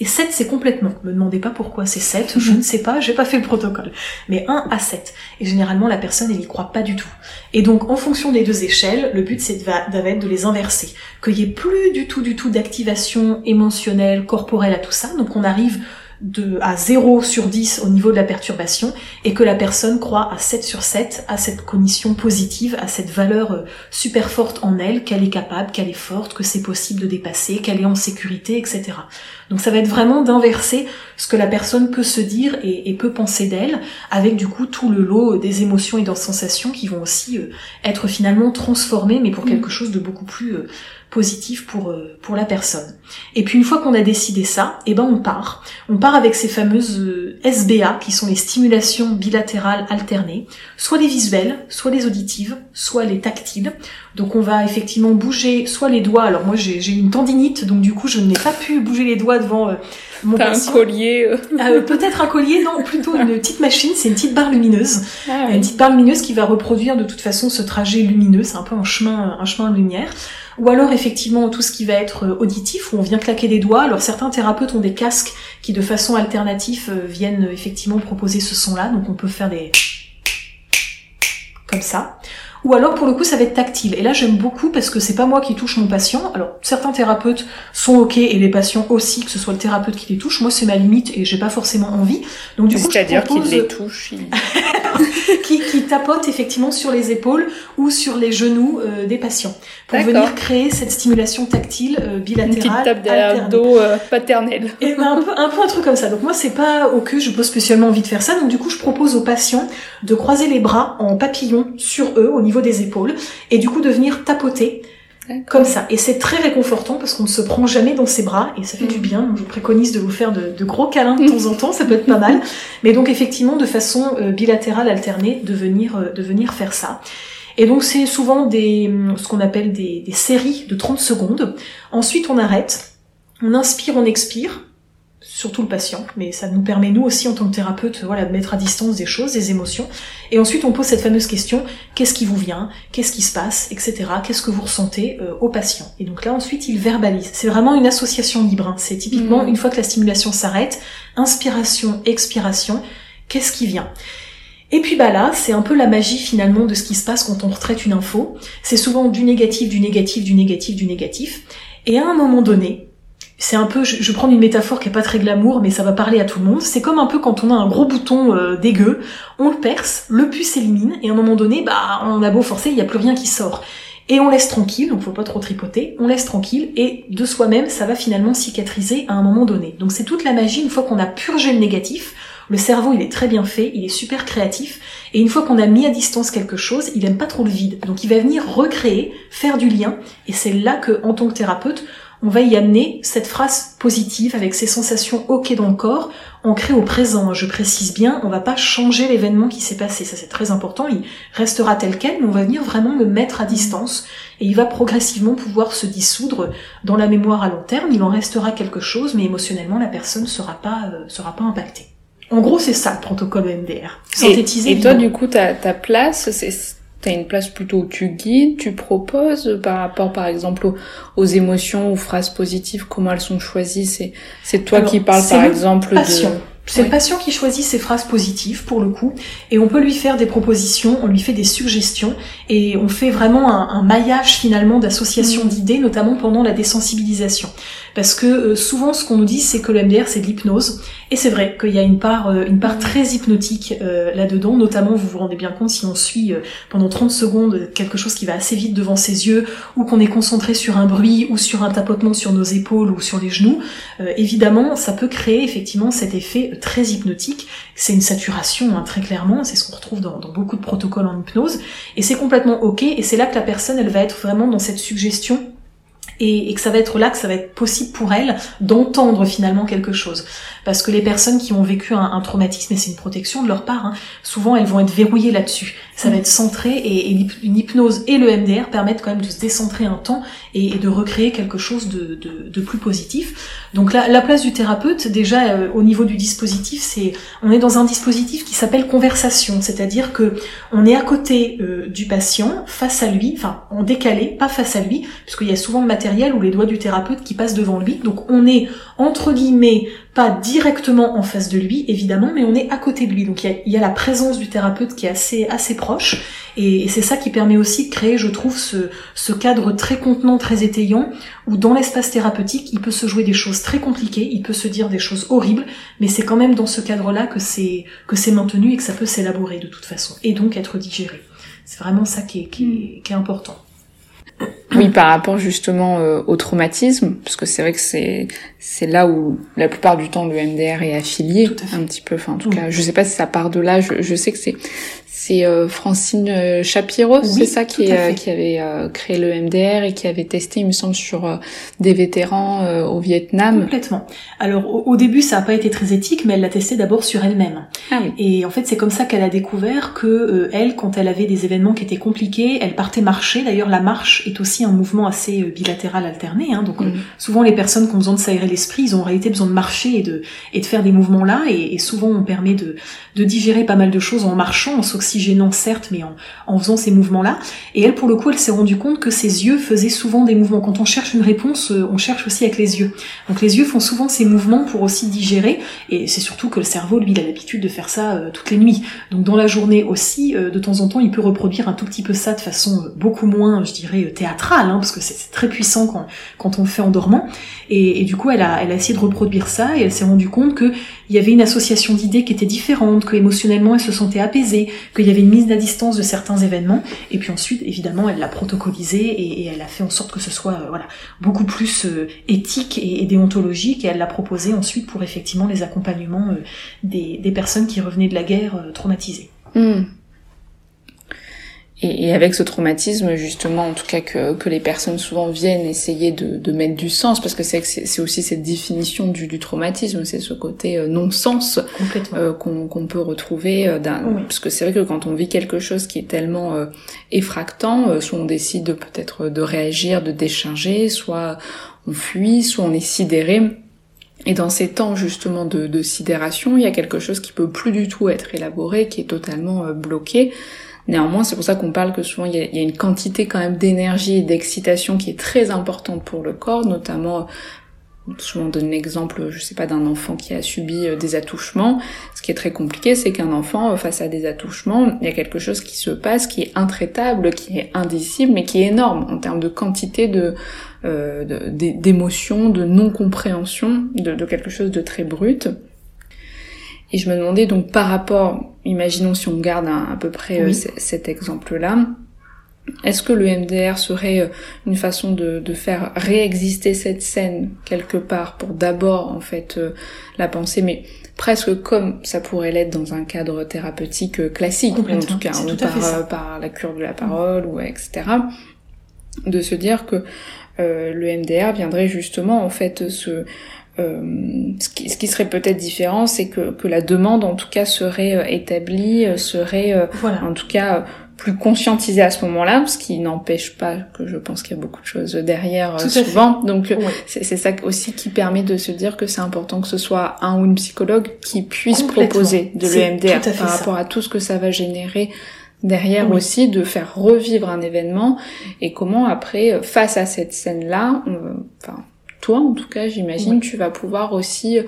B: et 7, c'est complètement. Me demandez pas pourquoi c'est 7, je ne sais pas, j'ai pas fait le protocole. Mais 1 à 7. Et généralement, la personne, elle y croit pas du tout. Et donc, en fonction des deux échelles, le but, c'est de, de les inverser. Qu'il y ait plus du tout, du tout d'activation émotionnelle, corporelle à tout ça. Donc, on arrive de, à 0 sur 10 au niveau de la perturbation et que la personne croit à 7 sur 7 à cette cognition positive, à cette valeur euh, super forte en elle, qu'elle est capable, qu'elle est forte, que c'est possible de dépasser, qu'elle est en sécurité, etc. Donc ça va être vraiment d'inverser ce que la personne peut se dire et, peut penser d'elle, avec du coup tout le lot des émotions et des sensations qui vont aussi euh, être finalement transformées, mais pour mm. quelque chose de beaucoup plus euh, positif pour pour la personne. Et puis une fois qu'on a décidé ça, eh ben on part. On part avec ces fameuses SBA qui sont les stimulations bilatérales alternées, soit les visuelles, soit les auditives, soit les tactiles. Donc on va effectivement bouger soit les doigts. Alors moi j'ai une tendinite, donc du coup je n'ai pas pu bouger les doigts devant euh, mon patient.
A: un collier euh.
B: Euh, Peut-être un collier, non, plutôt une petite machine. C'est une petite barre lumineuse, ah une petite barre lumineuse qui va reproduire de toute façon ce trajet lumineux. C'est un peu un chemin, un chemin de lumière. Ou alors effectivement tout ce qui va être auditif, où on vient claquer des doigts. Alors certains thérapeutes ont des casques qui de façon alternative viennent effectivement proposer ce son-là. Donc on peut faire des comme ça. Ou alors pour le coup ça va être tactile. Et là j'aime beaucoup parce que c'est pas moi qui touche mon patient. Alors certains thérapeutes sont ok et les patients aussi que ce soit le thérapeute qui les touche. Moi c'est ma limite et j'ai pas forcément envie.
A: Donc du coup c'est-à-dire qu'il les touche.
B: qui, qui tapote effectivement sur les épaules ou sur les genoux euh, des patients pour venir créer cette stimulation tactile euh, bilatérale. Une
A: petite tape derrière le dos euh, paternelle.
B: Et ben, un peu un peu un truc comme ça. Donc moi c'est pas ok je pas spécialement envie de faire ça. Donc du coup je propose aux patients de croiser les bras en papillon sur eux au niveau des épaules et du coup de venir tapoter comme ça. Et c'est très réconfortant parce qu'on ne se prend jamais dans ses bras et ça fait du mm. bien. Donc je vous préconise de vous faire de, gros câlins de temps en temps, ça peut être pas mal. Mais donc effectivement de façon euh, bilatérale alternée de venir, euh, de venir faire ça. Et donc c'est souvent des, ce qu'on appelle des, des séries de 30 secondes. Ensuite on arrête, on inspire, on expire surtout le patient, mais ça nous permet nous aussi en tant que thérapeute, voilà, de mettre à distance des choses, des émotions. Et ensuite, on pose cette fameuse question qu'est-ce qui vous vient, qu'est-ce qui se passe, etc. Qu'est-ce que vous ressentez euh, au patient Et donc là, ensuite, il verbalise. C'est vraiment une association libre. Hein. C'est typiquement mmh. une fois que la stimulation s'arrête, inspiration, expiration, qu'est-ce qui vient et puis bah là, c'est un peu la magie finalement de ce qui se passe quand on retraite une info. C'est souvent du négatif, du négatif, du négatif, du négatif. Et à un moment donné, c'est un peu, je, je, prends une métaphore qui est pas très glamour, mais ça va parler à tout le monde. C'est comme un peu quand on a un gros bouton euh, dégueu, on le perce, le pus s'élimine, et à un moment donné, bah, on a beau forcer, il y a plus rien qui sort. Et on laisse tranquille, donc faut pas trop tripoter, on laisse tranquille, et de soi-même, ça va finalement cicatriser à un moment donné. Donc c'est toute la magie, une fois qu'on a purgé le négatif, le cerveau, il est très bien fait, il est super créatif, et une fois qu'on a mis à distance quelque chose, il aime pas trop le vide. Donc il va venir recréer, faire du lien, et c'est là que, en tant que thérapeute, on va y amener cette phrase positive avec ces sensations ok dans le corps, ancrées au présent. Je précise bien, on va pas changer l'événement qui s'est passé, ça c'est très important, il restera tel quel, mais on va venir vraiment le mettre à distance et il va progressivement pouvoir se dissoudre dans la mémoire à long terme, il en restera quelque chose, mais émotionnellement la personne sera pas, euh, sera pas impactée. En gros, c'est ça le protocole MDR.
A: Synthétiser. Et, toi, du coup, ta, ta place, c'est T'as une place plutôt où tu guides, tu proposes par rapport par exemple aux, émotions, aux phrases positives, comment elles sont choisies. C'est c'est toi qui parles par exemple
B: de c'est le patient qui choisit ses phrases positives pour le coup, et on peut lui faire des propositions, on lui fait des suggestions, et on fait vraiment un, maillage finalement d'associations mmh. d'idées, notamment pendant la désensibilisation. Parce que euh, souvent ce qu'on nous dit c'est que le MDR c'est de l'hypnose, et c'est vrai qu'il y a une part, euh, une part mmh. très hypnotique euh, là-dedans, notamment vous vous rendez bien compte si on suit pendant 30 secondes quelque chose qui va assez vite devant ses yeux, ou qu'on est concentré sur un bruit, ou sur un tapotement sur nos épaules ou sur les genoux, évidemment ça peut créer effectivement cet effet très hypnotique. C'est une saturation, hein, très clairement. C'est ce qu'on retrouve dans, beaucoup de protocoles en hypnose. Et c'est complètement ok. Et c'est là que la personne, elle va être vraiment dans cette suggestion et, que ça va être là que ça va être possible pour elle d'entendre finalement quelque chose. Parce que les personnes qui ont vécu un, traumatisme, et c'est une protection de leur part, hein, souvent elles vont être verrouillées là-dessus. Ça va être centré et, une hypnose et le MDR permettent quand même de se décentrer un temps et, de recréer quelque chose de, plus positif. Donc la, la, place du thérapeute, déjà euh, au niveau du dispositif, c'est on est dans un dispositif qui s'appelle conversation, c'est-à-dire que on est à côté euh, du patient, face à lui, enfin en décalé, pas face à lui, puisqu'il y a souvent le matériel ou les doigts du thérapeute qui passent devant lui. Donc on est entre guillemets pas directement en face de lui évidemment, mais on est à côté de lui. Donc il y a, la présence du thérapeute qui est assez assez proche, et, c'est ça qui permet aussi de créer, je trouve, ce, ce cadre très contenant, très étayant, où dans l'espace thérapeutique, il peut se jouer des choses très compliquées, il peut se dire des choses horribles, mais c'est quand même dans ce cadre-là que c'est que c'est maintenu et que ça peut s'élaborer de toute façon, et donc être digéré. C'est vraiment ça qui est, qui est important.
A: Oui, par rapport justement euh, au traumatisme, parce que c'est vrai que c'est c'est là où la plupart du temps le MDR est affilié un petit peu. Enfin, en tout cas, je sais pas si ça part de là. Je, je sais que c'est C'est euh, Francine euh, Shapiro, c'est ça qui, euh, qui avait créé le MDR et qui avait testé, il me semble, sur des vétérans au Vietnam.
B: Complètement. Alors au, début, ça n'a pas été très éthique, mais elle l'a testé d'abord sur elle-même. Ah oui. Et en fait, c'est comme ça qu'elle a découvert que elle, quand elle avait des événements qui étaient compliqués, elle partait marcher. D'ailleurs, la marche est aussi un mouvement assez bilatéral alterné. Hein. Donc mm. souvent, les personnes qui ont besoin de s'aérer l'esprit, ils ont en réalité besoin de marcher et de et de faire des mouvements là. Et, et souvent, on permet de de digérer pas mal de choses en marchant, en s'oxygénant certes, mais en, faisant ces mouvements-là. Et elle, pour le coup, elle s'est rendue compte que ses yeux faisaient souvent des mouvements. Quand on cherche une réponse, euh, on cherche aussi avec les yeux. Donc les yeux font souvent ces mouvements pour aussi digérer. Et c'est surtout que le cerveau, lui, il a l'habitude de faire ça euh, toutes les nuits. Donc dans la journée aussi, euh, de temps en temps, il peut reproduire un tout petit peu ça de façon beaucoup moins, je dirais, théâtrale, hein, parce que c'est très puissant quand, quand on le fait en dormant. Et, du coup, elle a, essayé de reproduire ça et elle s'est rendue compte que il y avait une association d'idées qui était différente, que émotionnellement elle se sentait apaisée, qu'il y avait une mise à distance de certains événements, et puis ensuite évidemment elle l'a protocolisé et, elle a fait en sorte que ce soit euh, voilà beaucoup plus euh, éthique et, déontologique, et elle l'a proposé ensuite pour effectivement les accompagnements euh, des, des, personnes qui revenaient de la guerre traumatisées.
A: Hmm. Et, et, avec ce traumatisme, justement, en tout cas que, que les personnes souvent viennent essayer de, de mettre du sens, parce que c'est c'est aussi cette définition du, du traumatisme, c'est ce côté euh, non-sens euh, qu'on peut retrouver. Euh, Parce que c'est vrai que quand on vit quelque chose qui est tellement euh, effractant, soit on décide peut-être de réagir, de décharger, soit on fuit, soit on est sidéré. Et dans ces temps justement de, de sidération, il y a quelque chose qui peut plus du tout être élaboré, qui est totalement bloqué. Néanmoins, c'est pour ça qu'on parle que souvent il y, a, une quantité quand même d'énergie et d'excitation qui est très importante pour le corps, notamment Souvent, on donne l'exemple, je sais pas, d'un enfant qui a subi euh, des attouchements. Ce qui est très compliqué, c'est qu'un enfant, euh, face à des attouchements, il y a quelque chose qui se passe, qui est intraitable, qui est indicible, mais qui est énorme en termes de quantité de euh, d'émotions, de, non-compréhension, de, de, quelque chose de très brut. Et je me demandais donc par rapport, imaginons si on garde à, peu près euh, cet exemple-là, est-ce que le MDR serait euh, une façon de, faire réexister cette scène quelque part pour d'abord en fait euh, la penser, mais presque comme ça pourrait l'être dans un cadre thérapeutique classique, en tout cas, par, la cure de la parole, ou etc. De se dire que le MDR viendrait justement en fait se euh, ce, qui, ce, qui, serait peut-être différent, c'est que, que, la demande, en tout cas, serait euh, établie, euh, serait, en tout cas, plus conscientisée à ce moment-là, ce qui n'empêche pas que je pense qu'il y a beaucoup de choses derrière souvent. Donc c'est ça aussi qui permet de se dire que c'est important que ce soit un ou une psychologue qui puisse proposer de l'EMDR par rapport à tout ce que ça va générer derrière aussi, de faire revivre un événement. Et comment après, face à cette scène-là, enfin toi en tout cas j'imagine tu vas pouvoir aussi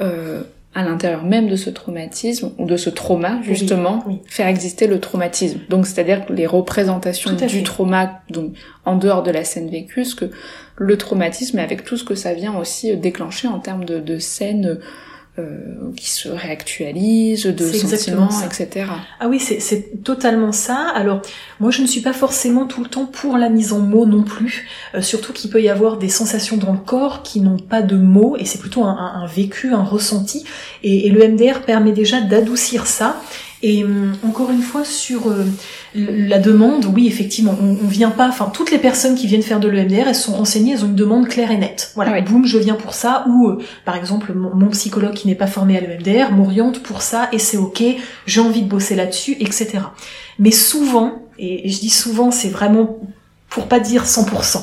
A: euh, à l'intérieur même de ce traumatisme ou de ce trauma justement faire exister le traumatisme. Donc c'est-à-dire les représentations du trauma donc en dehors de la scène vécue ce que le traumatisme avec tout ce que ça vient aussi déclencher en termes de, de scènes euh, qui se réactualise, de sentiments, etc.
B: Ah oui, c'est totalement ça. Alors, moi, je ne suis pas forcément tout le temps pour la mise en mots non plus, euh, surtout qu'il peut y avoir des sensations dans le corps qui n'ont pas de mots, et c'est plutôt un, un, vécu, un ressenti, et, et le MDR permet déjà d'adoucir ça et hum, encore une fois sur euh, la demande, oui effectivement, on, on, vient pas, enfin toutes les personnes qui viennent faire de l'EMDR, elles sont renseignées, elles ont une demande claire et nette. Voilà, boum, je viens pour ça. Ou euh, par exemple mon, psychologue qui n'est pas formé à l'EMDR m'oriente pour ça et c'est ok, j'ai envie de bosser là-dessus, etc. Mais souvent, et je dis souvent, c'est vraiment pour pas dire 100% euh,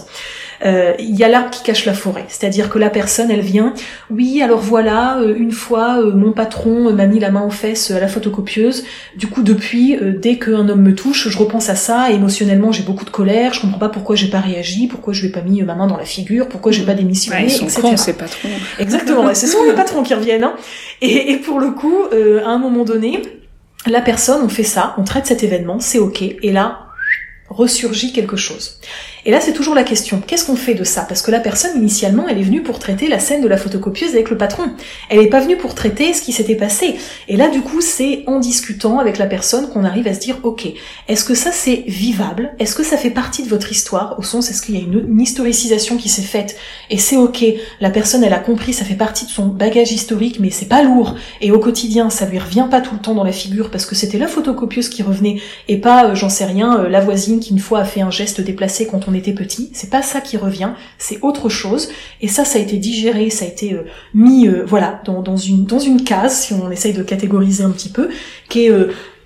B: il y a l'arbre qui cache la forêt. C'est-à-dire que la personne, elle vient, oui, alors voilà, euh, une fois, euh, mon patron m'a mis la main aux fesses à la photocopieuse. Du coup, depuis, dès qu'un homme me touche, je repense à ça. émotionnellement, j'ai beaucoup de colère. Je comprends pas pourquoi j'ai pas réagi, pourquoi je lui ai pas mis ma main dans la figure, pourquoi j'ai pas démissionné,
A: ouais, ils sont ces patrons.
B: Exactement. ce sont les patrons qui reviennent. Hein. Et, et, pour le coup, à un moment donné, la personne, on fait ça, on traite cet événement, c'est ok. Et là, ressurgit quelque chose. Et là, c'est toujours la question, qu'est-ce qu'on fait de ça? Parce que la personne, initialement, elle est venue pour traiter la scène de la photocopieuse avec le patron. Elle n'est pas venue pour traiter ce qui s'était passé. Et là, du coup, c'est en discutant avec la personne qu'on arrive à se dire, ok, est-ce que ça c'est vivable? Est-ce que ça fait partie de votre histoire? Au sens, est-ce qu'il y a une, historicisation qui s'est faite? Et c'est ok, la personne, elle a compris, ça fait partie de son bagage historique, mais c'est pas lourd. Et au quotidien, ça lui revient pas tout le temps dans la figure parce que c'était la photocopieuse qui revenait et pas, euh, j'en sais rien, euh, la voisine qui une fois a fait un geste déplacé quand on était petit. C'est pas ça qui revient, c'est autre chose. Et ça, ça a été digéré, ça a été euh, mis, voilà, dans, une case, si on essaye de catégoriser un petit peu, qui est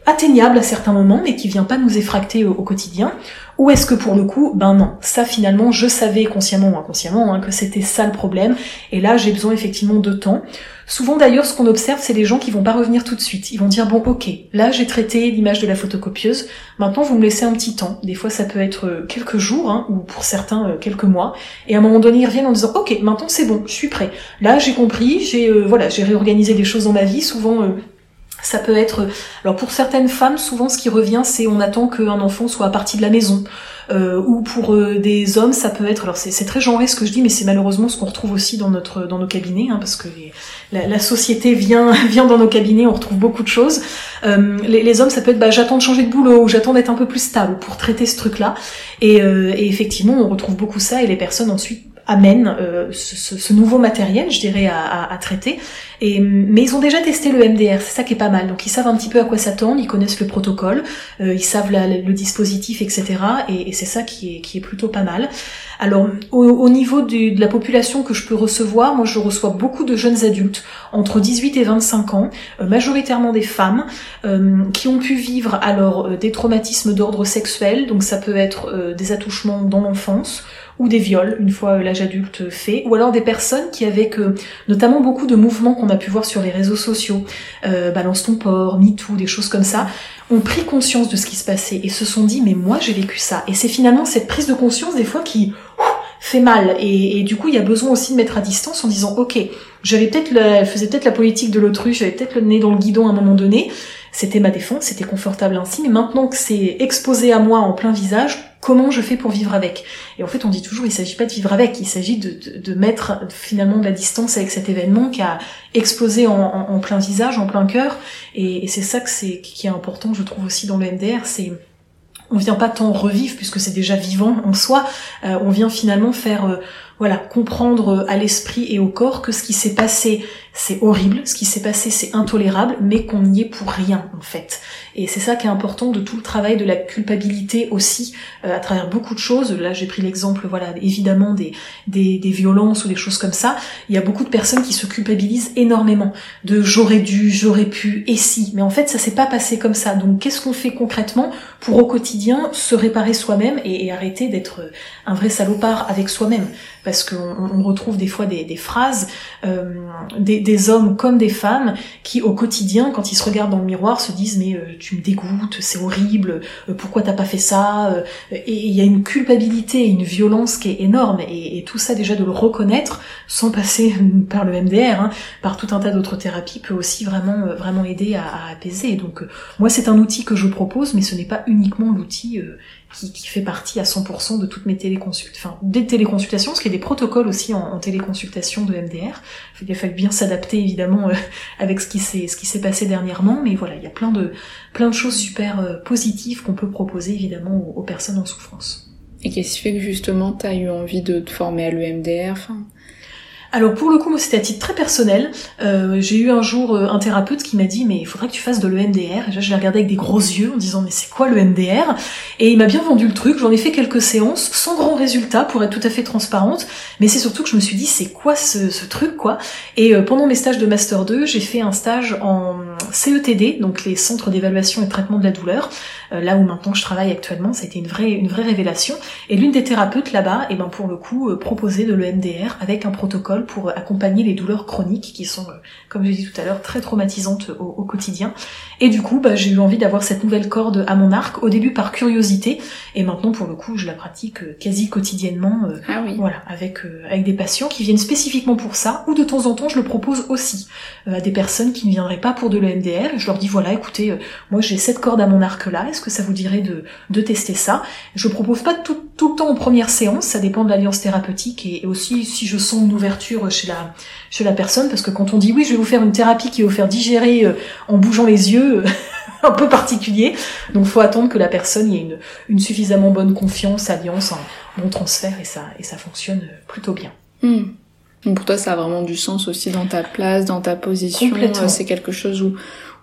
B: atteignable à certains moments, mais qui vient pas nous effracter au, quotidien. Ou est-ce que pour le coup, ben non, ça finalement, je savais consciemment ou inconsciemment hein, que c'était ça le problème, et là j'ai besoin effectivement de temps. Souvent d'ailleurs, ce qu'on observe, c'est les gens qui vont pas revenir tout de suite. Ils vont dire bon, ok, là j'ai traité l'image de la photocopieuse. Maintenant, vous me laissez un petit temps. Des fois, ça peut être euh, quelques jours, hein, ou pour certains euh, quelques mois. Et à un moment donné, ils reviennent en disant ok, maintenant c'est bon, je suis prêt. Là, j'ai compris, j'ai euh, voilà, j'ai réorganisé des choses dans ma vie. Souvent, ça peut être, alors pour certaines femmes, souvent ce qui revient, c'est on attend qu'un enfant soit à partie de la maison. Euh, ou pour euh, des hommes, ça peut être, alors c'est très genré ce que je dis, mais c'est malheureusement ce qu'on retrouve aussi dans notre dans nos cabinets, hein, parce que la, la, société vient vient dans nos cabinets, on retrouve beaucoup de choses. Euh, les, les, hommes, ça peut être, bah, j'attends de changer de boulot, ou j'attends d'être un peu plus stable pour traiter ce truc-là. Et, euh, et effectivement, on retrouve beaucoup ça, et les personnes ensuite amènent euh, ce, nouveau matériel, je dirais, à, traiter. Mais ils ont déjà testé le MDR, c'est ça qui est pas mal. Donc ils savent un petit peu à quoi s'attendre, ils connaissent le protocole, euh, ils savent le dispositif, etc. Et, c'est ça qui est, plutôt pas mal. Alors au, au niveau de la population que je peux recevoir, moi je reçois beaucoup de jeunes adultes entre 18 et 25 ans, euh, majoritairement des femmes, qui ont pu vivre alors des traumatismes d'ordre sexuel, donc ça peut être des attouchements dans l'enfance, ou des viols une fois l'âge adulte fait, ou alors des personnes qui avec notamment beaucoup de mouvements qu'on a pu voir sur les réseaux sociaux, euh, Balance ton port, MeToo, des choses comme ça, ont pris conscience de ce qui se passait et se sont dit mais moi j'ai vécu ça. Et c'est finalement cette prise de conscience des fois qui fait mal et, du coup il y a besoin aussi de mettre à distance en disant ok j'avais peut-être le, faisais peut-être la politique de l'autruche j'avais peut-être le nez dans le guidon à un moment donné c'était ma défense c'était confortable ainsi mais maintenant que c'est exposé à moi en plein visage comment je fais pour vivre avec Et en fait, on dit toujours, il s'agit pas de vivre avec, il s'agit de, mettre finalement de la distance avec cet événement qui a explosé en, plein visage, en plein cœur. Et, c'est ça qui est important, je trouve aussi dans le MDR, c'est on vient pas tant revivre puisque c'est déjà vivant en soi, euh, on vient finalement faire euh, voilà, comprendre à l'esprit et au corps que ce qui s'est passé, c'est horrible, ce qui s'est passé, c'est intolérable, mais qu'on n'y est pour rien, en fait. Et c'est ça qui est important de tout le travail de la culpabilité aussi, euh, à travers beaucoup de choses. Là, j'ai pris l'exemple, voilà, évidemment des, des, des, violences ou des choses comme ça. Il y a beaucoup de personnes qui se culpabilisent énormément de j'aurais dû, j'aurais pu, et si. Mais en fait, ça s'est pas passé comme ça. Donc, qu'est-ce qu'on fait concrètement pour au quotidien se réparer soi-même et, et arrêter d'être un vrai salopard avec soi-même? Parce qu'on retrouve des fois des, phrases euh, des, hommes comme des femmes qui au quotidien, quand ils se regardent dans le miroir, se disent mais euh, tu me dégoûtes, c'est horrible, euh, pourquoi t'as pas fait ça Et il y a une culpabilité, une violence qui est énorme et, tout ça déjà de le reconnaître sans passer par le MDR, hein, par tout un tas d'autres thérapies peut aussi vraiment vraiment aider à apaiser. Donc moi c'est un outil que je propose, mais ce n'est pas uniquement l'outil qui, fait partie à 100% de toutes mes téléconsultations, enfin des téléconsultations, parce qu'il y a des protocoles aussi en, téléconsultation de MDR. Il a fallu bien s'adapter évidemment euh, avec ce qui s'est ce qui s'est passé dernièrement, mais voilà, il y a plein de plein de choses super euh, positives qu'on peut proposer évidemment aux, personnes en souffrance.
A: Et qu'est-ce qui fait que justement tu as eu envie de te former à l'EMDR enfin,
B: alors pour le coup, c'était à titre très personnel. Euh, j'ai eu un jour euh, un thérapeute qui m'a dit mais il faudrait que tu fasses de l'EMDR. Et là je l'ai regardé avec des gros yeux en disant mais c'est quoi l'EMDR Et il m'a bien vendu le truc. J'en ai fait quelques séances sans grand résultat pour être tout à fait transparente. Mais c'est surtout que je me suis dit c'est quoi ce, ce, truc quoi? Et euh, pendant mes stages de master 2, j'ai fait un stage en CETD, donc les centres d'évaluation et de traitement de la douleur. là où maintenant je travaille actuellement, ça a été une vraie une vraie révélation. Et l'une des thérapeutes là-bas, et eh ben pour le coup proposait de l'EMDR avec un protocole pour accompagner les douleurs chroniques qui sont, euh, comme j'ai dit tout à l'heure, très traumatisantes au, quotidien. Et du coup, bah, j'ai eu envie d'avoir cette nouvelle corde à mon arc, au début par curiosité, et maintenant pour le coup, je la pratique euh, quasi quotidiennement, euh, ah voilà, avec avec des patients qui viennent spécifiquement pour ça, ou de temps en temps, je le propose aussi à des personnes qui ne viendraient pas pour de MDR et je leur dis voilà, écoutez, euh, moi j'ai cette corde à mon arc là, est-ce que ça vous dirait de, de tester ça? Je propose pas tout, tout le temps en première séance, ça dépend de l'alliance thérapeutique et, aussi si je sens une ouverture chez la chez la personne, parce que quand on dit oui, je vais vous faire une thérapie qui va vous faire digérer euh, en bougeant les yeux. un peu particulier. Donc faut attendre que la personne y ait une, une suffisamment bonne confiance, alliance, un bon transfert et ça, et ça fonctionne plutôt bien.
A: Hmm. Donc pour toi, ça a vraiment du sens aussi dans ta place, dans ta position. C'est quelque chose où,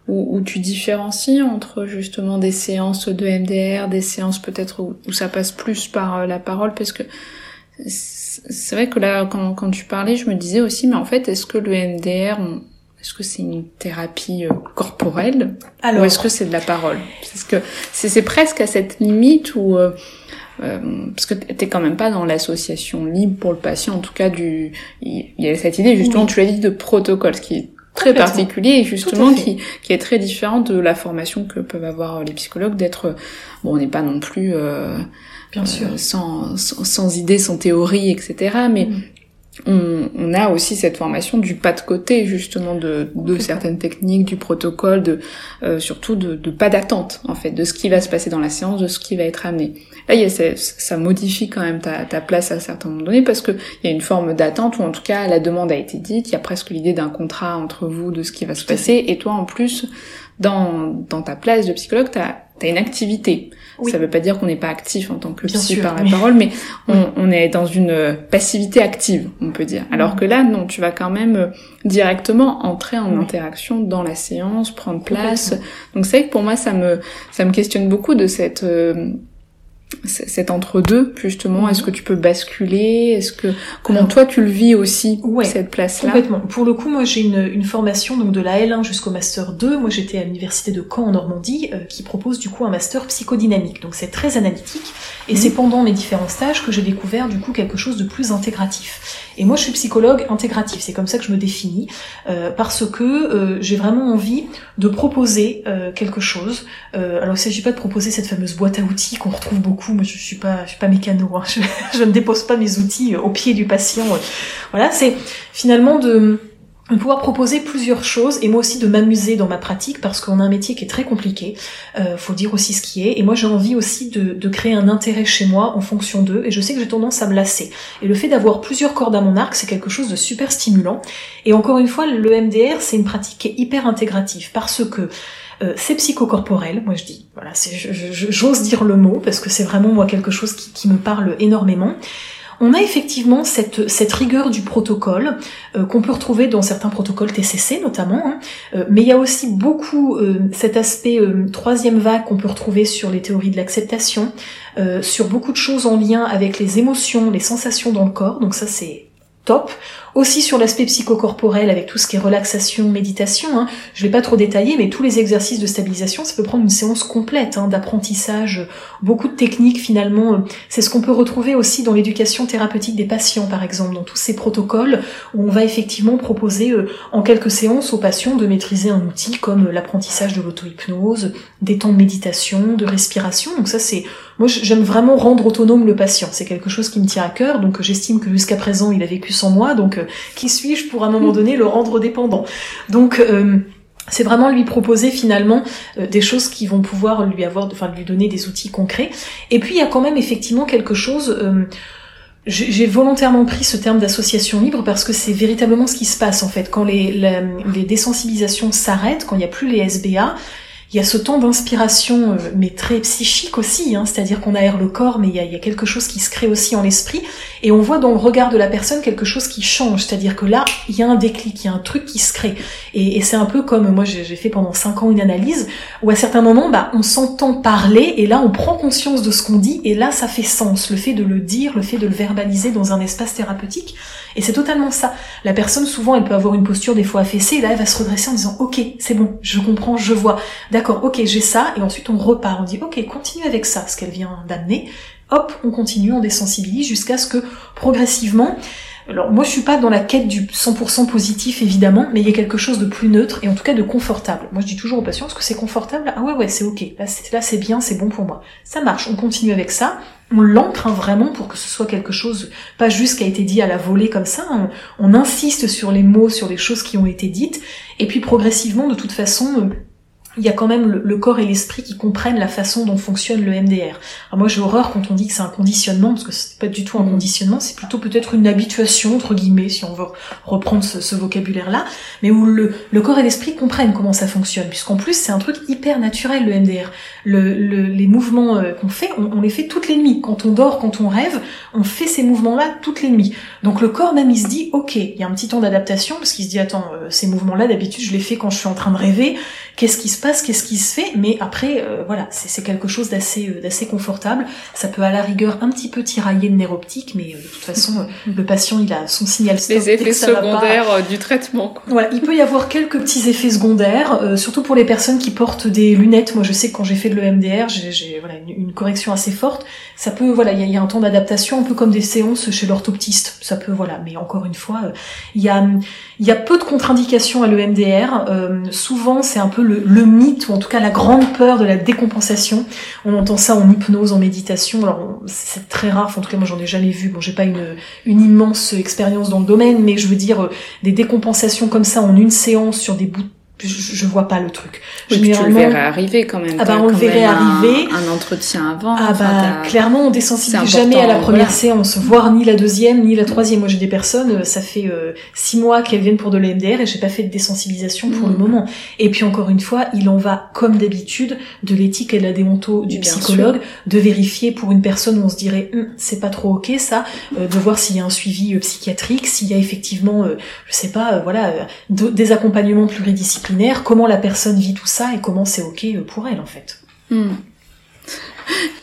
A: où, tu différencies entre justement des séances de MDR, des séances peut-être où, ça passe plus par euh, la parole, parce que c'est vrai que là, quand, quand tu parlais, je me disais aussi, mais en fait, est-ce que le MDR, est-ce que c'est une thérapie euh, corporelle Alors... ou est-ce que c'est de la parole? Parce que c'est presque à cette limite où euh, euh, parce que t'es quand même pas dans l'association libre pour le patient, en tout cas du, il y a cette idée justement, tu l'as dit, de protocole, ce qui est très particulier et justement qui, qui est très différent de la formation que peuvent avoir les psychologues d'être, bon, on n'est pas non plus euh,
B: Bien sûr.
A: sans, sans, idées, sans théorie, etc. Mais mm on, on, a aussi cette formation du pas de côté justement de, de certaines techniques, du protocole, de euh, surtout de, de, pas d'attente en fait, de ce qui va se passer dans la séance, de ce qui va être amené. Là, il y a, ça, modifie quand même ta, ta, place à certains moments donnés parce que il y a une forme d'attente ou en tout cas la demande a été dite, il y a presque l'idée d'un contrat entre vous de ce qui va se passer et toi en plus dans, dans ta place de psychologue, tu as, une activité. Ça veut pas dire qu'on n'est pas actif en tant que psy par la parole, mais on, on, est dans une passivité active, on peut dire. Alors que là, non, tu vas quand même euh, directement entrer en interaction dans la séance, prendre place. Donc c'est vrai que pour moi, ça me ça me questionne beaucoup de cette euh, cet entre-deux justement. Est-ce mhm. que tu peux basculer? Est-ce que comment toi tu le vis aussi cette place là
B: complètement. Pour le coup moi j'ai une, une, formation donc de la L1 jusqu'au master 2 moi j'étais à l'université de Caen en Normandie euh, qui propose du coup un master psychodynamique. Donc c'est très analytique. Et mhm. c'est pendant mes différents stages que j'ai découvert du coup quelque chose de plus intégratif. Et moi je suis psychologue intégratif c'est comme ça que je me définis euh, parce que euh, j'ai vraiment envie de proposer quelque chose. Alors il s'agit pas de proposer cette fameuse boîte à outils qu'on retrouve beaucoup moi je suis suis pas mécano, hein. je, ne dépose pas mes outils au pied du patient. Voilà, c'est finalement de, pouvoir proposer plusieurs choses et moi aussi de m'amuser dans ma pratique parce qu'on a un métier qui est très compliqué, euh, faut dire aussi ce qui est, et moi j'ai envie aussi de, créer un intérêt chez moi en fonction d'eux, et je sais que j'ai tendance à me lasser. Et le fait d'avoir plusieurs cordes à mon arc, c'est quelque chose de super stimulant, et encore une fois, le MDR, c'est une pratique qui est hyper intégrative parce que euh, c'est psychocorporel, moi je dis, voilà, j'ose dire le mot parce que c'est vraiment moi quelque chose qui, me parle énormément. On a effectivement cette, cette rigueur du protocole euh, qu'on peut retrouver dans certains protocoles TCC notamment, hein. euh, mais il y a aussi beaucoup cet aspect troisième vague qu'on peut retrouver sur les théories de l'acceptation, sur beaucoup de choses en lien avec les émotions, les sensations dans le corps, donc ça c'est top. Aussi sur l'aspect psychocorporel avec tout ce qui est relaxation, méditation. Hein. Je vais pas trop détailler, mais tous les exercices de stabilisation, ça peut prendre une séance complète hein, d'apprentissage. Beaucoup de techniques finalement. Euh, c'est ce qu'on peut retrouver aussi dans l'éducation thérapeutique des patients, par exemple, dans tous ces protocoles où on va effectivement proposer euh, en quelques séances aux patients de maîtriser un outil comme l'apprentissage de l'auto-hypnose, des temps de méditation, de respiration. Donc ça c'est moi, j'aime vraiment rendre autonome le patient. C'est quelque chose qui me tient à cœur. Donc, j'estime que jusqu'à présent, il a vécu sans moi. Donc, euh, qui suis-je pour à un moment donné le rendre dépendant Donc, euh, c'est vraiment lui proposer finalement euh, des choses qui vont pouvoir lui avoir, enfin, lui donner des outils concrets. Et puis, il y a quand même effectivement quelque chose. j'ai volontairement pris ce terme d'association libre parce que c'est véritablement ce qui se passe en fait. Quand les désensibilisations s'arrêtent, quand il n'y a plus les SBA, il y a ce temps d'inspiration, euh, mais très psychique aussi, hein, c'est-à-dire qu'on aère le corps, mais il y, a, quelque chose qui se crée aussi en l'esprit, et on voit dans le regard de la personne quelque chose qui change, c'est-à-dire que là, il y a un déclic, il y a un truc qui se crée. Et, c'est un peu comme, moi j'ai fait pendant cinq ans une analyse, où à certains moments, bah, on s'entend parler, et là on prend conscience de ce qu'on dit, et là ça fait sens, le fait de le dire, le fait de le verbaliser dans un espace thérapeutique, et c'est totalement ça. La personne, souvent, elle peut avoir une posture des fois affaissée, et là, elle va se redresser en disant, ok, c'est bon, je comprends, je vois. D'accord, ok, j'ai ça, et ensuite on repart, on dit, ok, continue avec ça, ce qu'elle vient d'amener. Hop, on continue, on désensibilise jusqu'à ce que progressivement, Alors moi je suis pas dans la quête du 100% positif évidemment, mais il y a quelque chose de plus neutre et en tout cas de confortable. Moi je dis toujours aux patients est-ce que c'est confortable Ah ouais ouais c'est ok, là c'est bien, c'est bon pour moi. Ça marche, on continue avec ça. On l'ancre hein, vraiment pour que ce soit quelque chose, pas juste qui a été dit à la volée comme ça. On, on insiste sur les mots, sur les choses qui ont été dites, et puis progressivement, de toute façon, il y a quand même le, corps et l'esprit qui comprennent la façon dont fonctionne le MDR. Alors moi j'ai horreur quand on dit que c'est un conditionnement, parce que c'est pas du tout un mm. conditionnement, c'est plutôt peut-être une habituation, entre guillemets, si on veut reprendre ce, vocabulaire-là, mais où le, le corps et l'esprit comprennent comment ça fonctionne, puisqu'en plus c'est un truc hyper naturel le MDR. Le, les mouvements euh, qu'on fait, on, les fait toutes les nuits. Quand on dort, quand on rêve, on fait ces mouvements-là toutes les nuits. Donc le corps même il se dit, ok, il y a un petit temps d'adaptation, parce qu'il se dit, attends, euh, ces mouvements-là d'habitude je les fais quand je suis en train de rêver, qu'est-ce qui se passe, qu'est-ce qui se fait, mais après, euh, voilà, c'est quelque chose d'assez euh, d'assez confortable. Ça peut à la rigueur un petit peu tirailler le nerf optique, mais euh, de toute façon, le patient, il a son signal
A: stop. Les effets secondaires du traitement.
B: Voilà, il peut y avoir quelques petits effets secondaires, surtout pour les personnes qui portent des lunettes. Moi, je sais que quand j'ai fait de l'EMDR, j'ai voilà, une, correction assez forte. Ça peut, voilà, il y, a un temps d'adaptation, un peu comme des séances chez l'orthoptiste. Ça peut, voilà, mais encore une fois, il y a il y a peu de contre-indications à l'EMDR. souvent, c'est un peu le, mythe, ou en tout cas la grande peur de la décompensation. On entend ça en hypnose, en méditation. Alors c'est très rare, en tout cas moi j'en ai jamais vu. Bon, j'ai pas une, immense expérience dans le domaine, mais je veux dire euh, des décompensations comme ça en une séance sur des bouts je, je, vois pas le truc.
A: Oui, tu le verrais arriver quand même.
B: Ah bah on le verrait arriver.
A: Un, entretien avant.
B: Ah bah clairement on désensibilise jamais à la première séance, voire ni la deuxième ni la troisième. Moi j'ai des personnes, euh, ça fait euh, six mois qu'elles viennent pour de l'EMDR et j'ai pas fait de désensibilisation pour le mm. moment. Et puis encore une fois, il en va comme d'habitude de l'éthique et de la déonto du psychologue, de vérifier pour une personne où on se dirait hum, c'est pas trop ok ça, euh, de voir s'il y a un suivi psychiatrique, s'il y a effectivement, je sais pas, voilà, des accompagnements pluridisciplinaires comment la personne vit tout ça et comment c'est ok pour elle en fait. Hmm.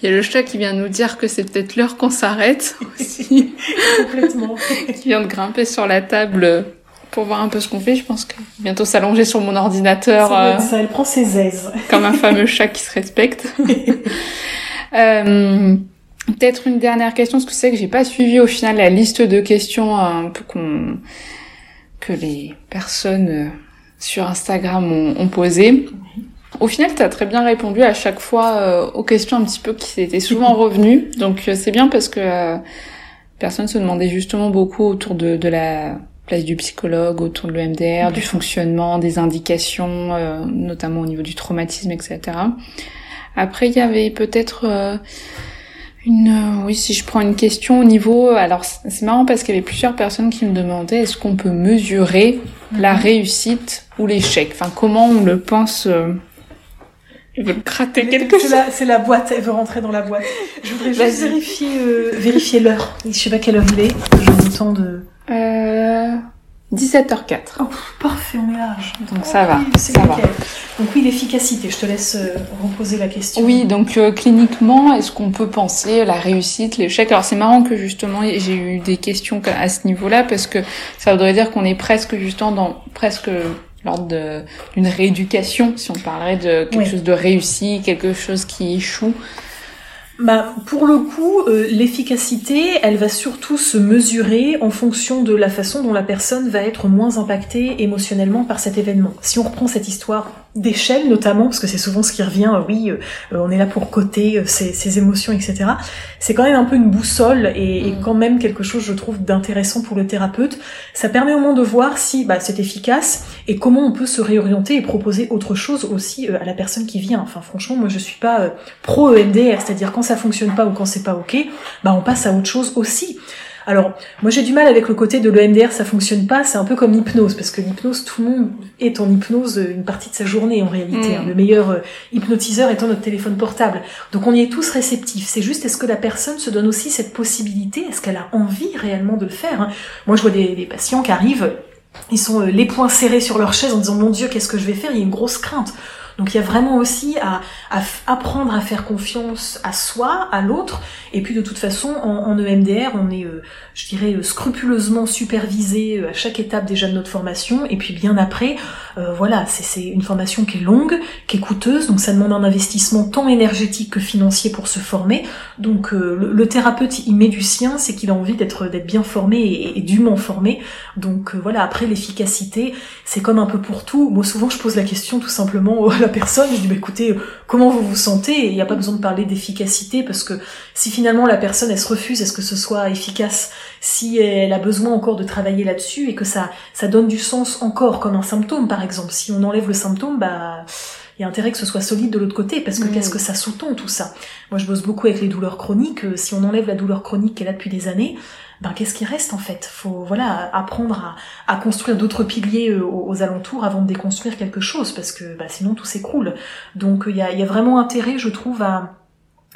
A: Il y a le chat qui vient nous dire que c'est peut-être l'heure qu'on s'arrête aussi.
B: Complètement.
A: qui vient de grimper sur la table pour voir un peu ce qu'on fait. Je pense que bientôt s'allonger sur mon ordinateur.
B: Ça, euh, ça, elle prend ses aises.
A: comme un fameux chat qui se respecte. euh, peut-être une dernière question, parce que c'est que j'ai pas suivi au final la liste de questions euh, un peu qu'on que les personnes euh, sur Instagram ont, posé. Au final, tu as très bien répondu à chaque fois euh, aux questions un petit peu qui étaient souvent revenues. Donc euh, c'est bien parce que euh, personne se demandait justement beaucoup autour de, de, la place du psychologue, autour de l'EMDR, du fonctionnement, des indications, notamment au niveau du traumatisme, etc. Après, il y avait peut-être une, oui, si je prends une question au niveau, alors c'est marrant parce qu'il y avait plusieurs personnes qui me demandaient est-ce qu'on peut mesurer la réussite ou l'échec Enfin, comment on le pense euh... Je veux gratter quelque chose.
B: C'est la, boîte, elle veut rentrer dans la boîte. Je voudrais juste vérifier, euh, vérifier l'heure. Je sais pas quelle heure il est. J'ai le temps de...
A: Euh... 17h04.
B: Oh, parfait, on est large.
A: Donc ça va, ça va.
B: Donc oui, l'efficacité, je te laisse euh, reposer la question.
A: Oui, donc euh, cliniquement, est-ce qu'on peut penser la réussite, l'échec? Alors c'est marrant que justement j'ai eu des questions à ce niveau-là parce que ça voudrait dire qu'on est presque justement dans presque lors d'une rééducation, si on parlerait de quelque chose de réussi, quelque chose qui échoue.
B: Bah, pour le coup, euh, l'efficacité, elle va surtout se mesurer en fonction de la façon dont la personne va être moins impactée émotionnellement par cet événement. Si on reprend cette histoire d'échelle notamment, parce que c'est souvent ce qui revient, euh, oui, euh, on est là pour coter ses, émotions, etc. C'est quand même un peu une boussole et, et, mm. quand même quelque chose, je trouve, d'intéressant pour le thérapeute. Ça permet au moins de voir si bah, c'est efficace et comment on peut se réorienter et proposer autre chose aussi à la personne qui vient. Enfin, franchement, moi, je suis pas pro EMDR, c'est-à-dire quand ça fonctionne pas ou quand c'est pas ok, bah on passe à autre chose aussi. Alors, moi j'ai du mal avec le côté de l'EMDR, ça fonctionne pas, c'est un peu comme l'hypnose, parce que l'hypnose, tout le monde est en hypnose une partie de sa journée en réalité. Hein. Mm. Le meilleur euh, hypnotiseur étant notre téléphone portable. Donc on y est tous réceptifs. C'est juste, est-ce que la personne se donne aussi cette possibilité? Est-ce qu'elle a envie réellement de le faire hein? Moi je vois des, des patients qui arrivent, ils sont euh, les poings serrés sur leur chaise en disant mon Dieu, qu'est-ce que je vais faire? Il y a une grosse crainte. Donc il y a vraiment aussi à, apprendre à faire confiance à soi, à l'autre, et puis de toute façon en, EMDR on est, euh, je dirais, euh, scrupuleusement supervisé à chaque étape déjà de notre formation, et puis bien après, voilà, c'est une formation qui est longue, qui est coûteuse, donc ça demande un investissement tant énergétique que financier pour se former. Donc le, thérapeute il met du sien, c'est qu'il a envie d'être bien formé et, et dûment formé. Donc voilà, après l'efficacité, c'est comme un peu pour tout. Moi souvent je pose la question tout simplement à personne, je dis bah écoutez, comment vous vous sentez? Il n'y a pas besoin de parler d'efficacité parce que si finalement la personne elle se refuse, est-ce que ce soit efficace Si elle a besoin encore de travailler là-dessus et que ça ça donne du sens encore comme un symptôme par exemple. Si on enlève le symptôme, bah il y a intérêt que ce soit solide de l'autre côté, parce que qu'est-ce que ça sous-tend tout ça? Moi, je bosse beaucoup avec les douleurs chroniques. Si on enlève la douleur chronique qui est là depuis des années, ben qu'est-ce qui reste en fait? Faut voilà apprendre à, construire d'autres piliers euh, aux, alentours avant de déconstruire quelque chose, parce que bah, sinon tout s'écroule. Donc il y a, y a vraiment intérêt, je trouve, à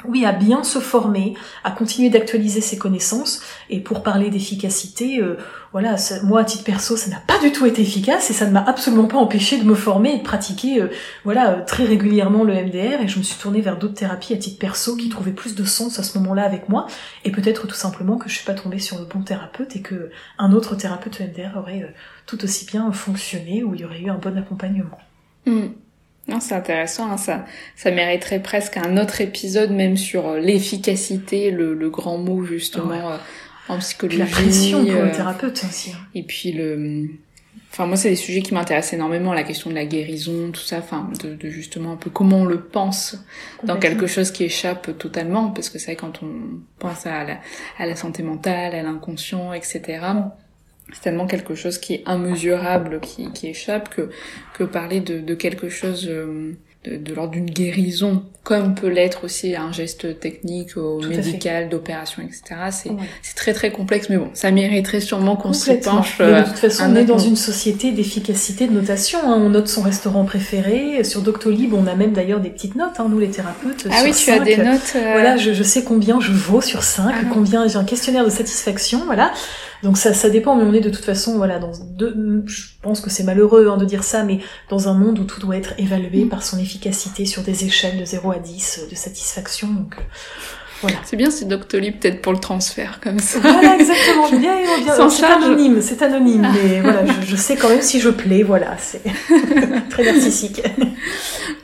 B: oui, à bien se former, à continuer d'actualiser ses connaissances. Et pour parler d'efficacité, euh, voilà, moi à titre perso, ça n'a pas du tout été efficace et ça ne m'a absolument pas empêché de me former et de pratiquer, euh, voilà, euh, très régulièrement le MDR. Et je me suis tournée vers d'autres thérapies à titre perso qui trouvaient plus de sens à ce moment-là avec moi. Et peut-être tout simplement que je suis pas tombée sur le bon thérapeute et que un autre thérapeute MDR aurait tout aussi bien fonctionné ou il y aurait eu un bon accompagnement.
A: Hmm. Non, c'est intéressant, hein, ça, ça mériterait presque un autre épisode même sur euh, l'efficacité, le, le, grand mot justement euh, en psychologie.
B: la pression pour le euh, thérapeute aussi. Hein.
A: Et puis le, enfin moi c'est des sujets qui m'intéressent énormément, la question de la guérison, tout ça, enfin de, de, justement un peu comment on le pense dans quelque chose qui échappe totalement, parce que c'est quand on pense à la, à la santé mentale, à l'inconscient, etc c'est tellement quelque chose qui est immesurable, qui, qui échappe, que, que parler de, de quelque chose euh, de, de l'ordre d'une guérison, comme peut l'être aussi un geste technique, au médical, d'opération, etc. C'est c'est très très complexe, mais bon, ça mériterait sûrement qu'on s'y penche.
B: de toute façon, on est dans une société d'efficacité, de notation. Hein. On note son restaurant préféré. Sur Doctolib, on a même d'ailleurs des petites notes, hein, nous les thérapeutes.
A: Ah oui, tu as des notes. Euh,
B: voilà, je, je, sais combien je vaux sur 5, ah combien j'ai un questionnaire de satisfaction, voilà. Donc ça, ça dépend, mais on est de toute façon, voilà, dans deux, je pense que c'est malheureux hein, de dire ça, mais dans un monde où tout doit être évalué mm. par son efficacité sur des échelles de 0 à 10 euh, de satisfaction. Donc, euh, voilà.
A: C'est bien c'est Doctolib peut-être pour le transfert comme ça.
B: Voilà, exactement. Bien, bien. C'est anonyme, c'est anonyme, mais voilà, je, je, sais quand même si je plais, voilà, c'est très narcissique.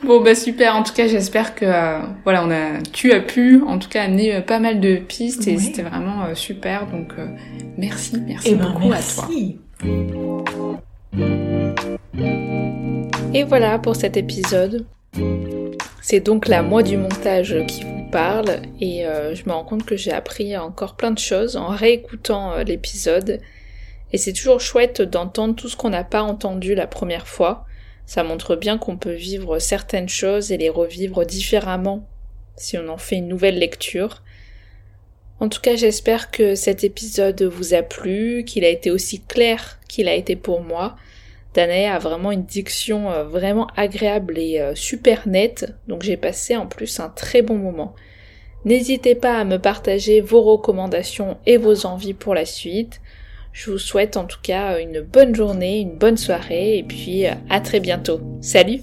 A: Bon bah super. En tout cas, j'espère que euh, voilà, on a, tu as pu, en tout cas, amener euh, pas mal de pistes et c'était vraiment euh, super. Donc merci, merci
B: eh
A: ben, beaucoup
B: à toi.
A: Et voilà pour cet épisode. C'est donc la moi du montage qui vous parle et je me rends compte que j'ai appris encore plein de choses en réécoutant l'épisode. Et c'est toujours chouette d'entendre tout ce qu'on n'a pas entendu la première fois. Ça montre bien qu'on peut vivre certaines choses et les revivre différemment si on en fait une nouvelle lecture. En tout cas, j'espère que cet épisode vous a plu, qu'il a été aussi clair qu'il a été pour moi. Danae a vraiment une diction euh, vraiment agréable et euh, super nette, donc j'ai passé en plus un très bon moment. N'hésitez pas à me partager vos recommandations et vos envies pour la suite. Je vous souhaite en tout cas une bonne journée, une bonne soirée et puis à très bientôt. Salut